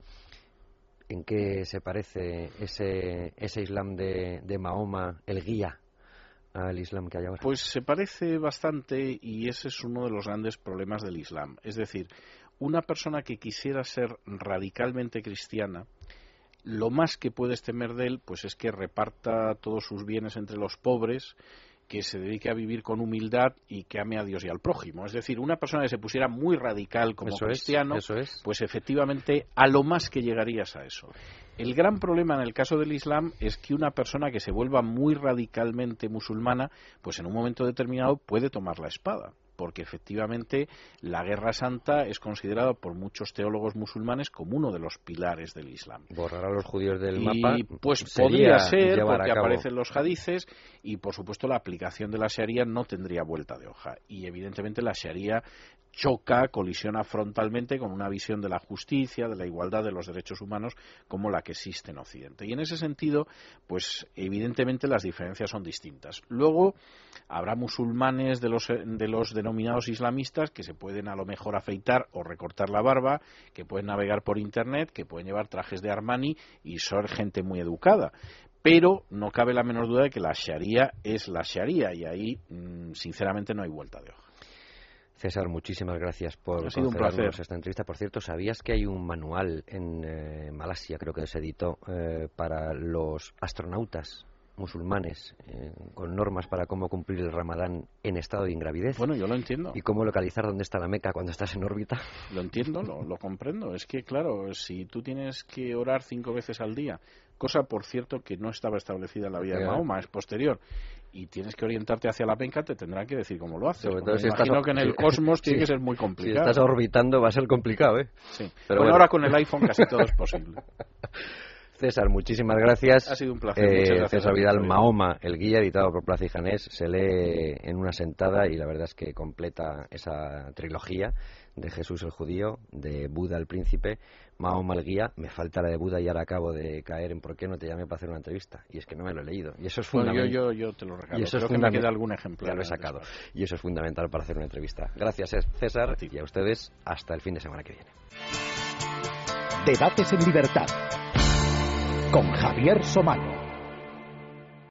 ¿en qué se parece ese, ese Islam de, Mahoma, el guía al Islam que hay ahora? Pues se parece bastante y ese es uno de los grandes problemas del Islam. Es decir, una persona que quisiera ser radicalmente cristiana, lo más que puedes temer de él, pues es que reparta todos sus bienes entre los pobres, que se dedique a vivir con humildad y que ame a Dios y al prójimo. Es decir, una persona que se pusiera muy radical como cristiano, pues efectivamente a lo más que llegarías a eso. El gran problema en el caso del Islam es que una persona que se vuelva muy radicalmente musulmana, pues en un momento determinado puede tomar la espada porque efectivamente la Guerra Santa es considerada por muchos teólogos musulmanes como uno de los pilares del Islam. Borrar a los judíos del mapa. Pues podría ser, porque aparecen los hadices y por supuesto la aplicación de la Sharia no tendría vuelta de hoja. Y evidentemente la Sharia choca, colisiona frontalmente con una visión de la justicia, de la igualdad de los derechos humanos como la que existe en Occidente. Y en ese sentido, pues evidentemente las diferencias son distintas. Luego habrá musulmanes de los, de los denominados islamistas que se pueden a lo mejor afeitar o recortar la barba, que pueden navegar por Internet, que pueden llevar trajes de Armani y son gente muy educada pero no cabe la menor duda de que la Sharia es la Sharia y ahí, mm, sinceramente, no hay vuelta de hoja. César, muchísimas gracias por ha sido un placer. esta entrevista. Por cierto, ¿sabías que hay un manual en eh, Malasia, creo que se editó, eh, para los astronautas musulmanes eh, con normas para cómo cumplir el ramadán en estado de ingravidez? Bueno, yo lo entiendo. ¿Y cómo localizar dónde está la Meca cuando estás en órbita? Lo entiendo, lo, lo comprendo. Es que, claro, si tú tienes que orar cinco veces al día, cosa, por cierto, que no estaba establecida en la vida de Mahoma, es posterior, y tienes que orientarte hacia la penca, te tendrán que decir cómo lo haces. Sobre imagino que en el cosmos tiene que ser muy complicado. Si estás orbitando va a ser complicado, ¿eh? Sí. Pero bueno, ahora con el iPhone casi todo es posible. César, muchísimas gracias. Ha sido un placer. Eh, César Vidal Mahoma, el guía editado por Plaza y Janés, se lee en una sentada y la verdad es que completa esa trilogía de Jesús el judío, de Buda el príncipe, Mahoma el guía. Me falta la de Buda y ahora acabo de caer en por qué no te llamé para hacer una entrevista. Y es que no me lo he leído. Y eso es fundamental. yo, yo, te lo regalo. Y eso Creo que me queda algún ejemplar. Ya lo he sacado. Y eso es fundamental para hacer una entrevista. Gracias, César. y a ustedes hasta el fin de semana que viene. Debates en libertad con Javier Somano.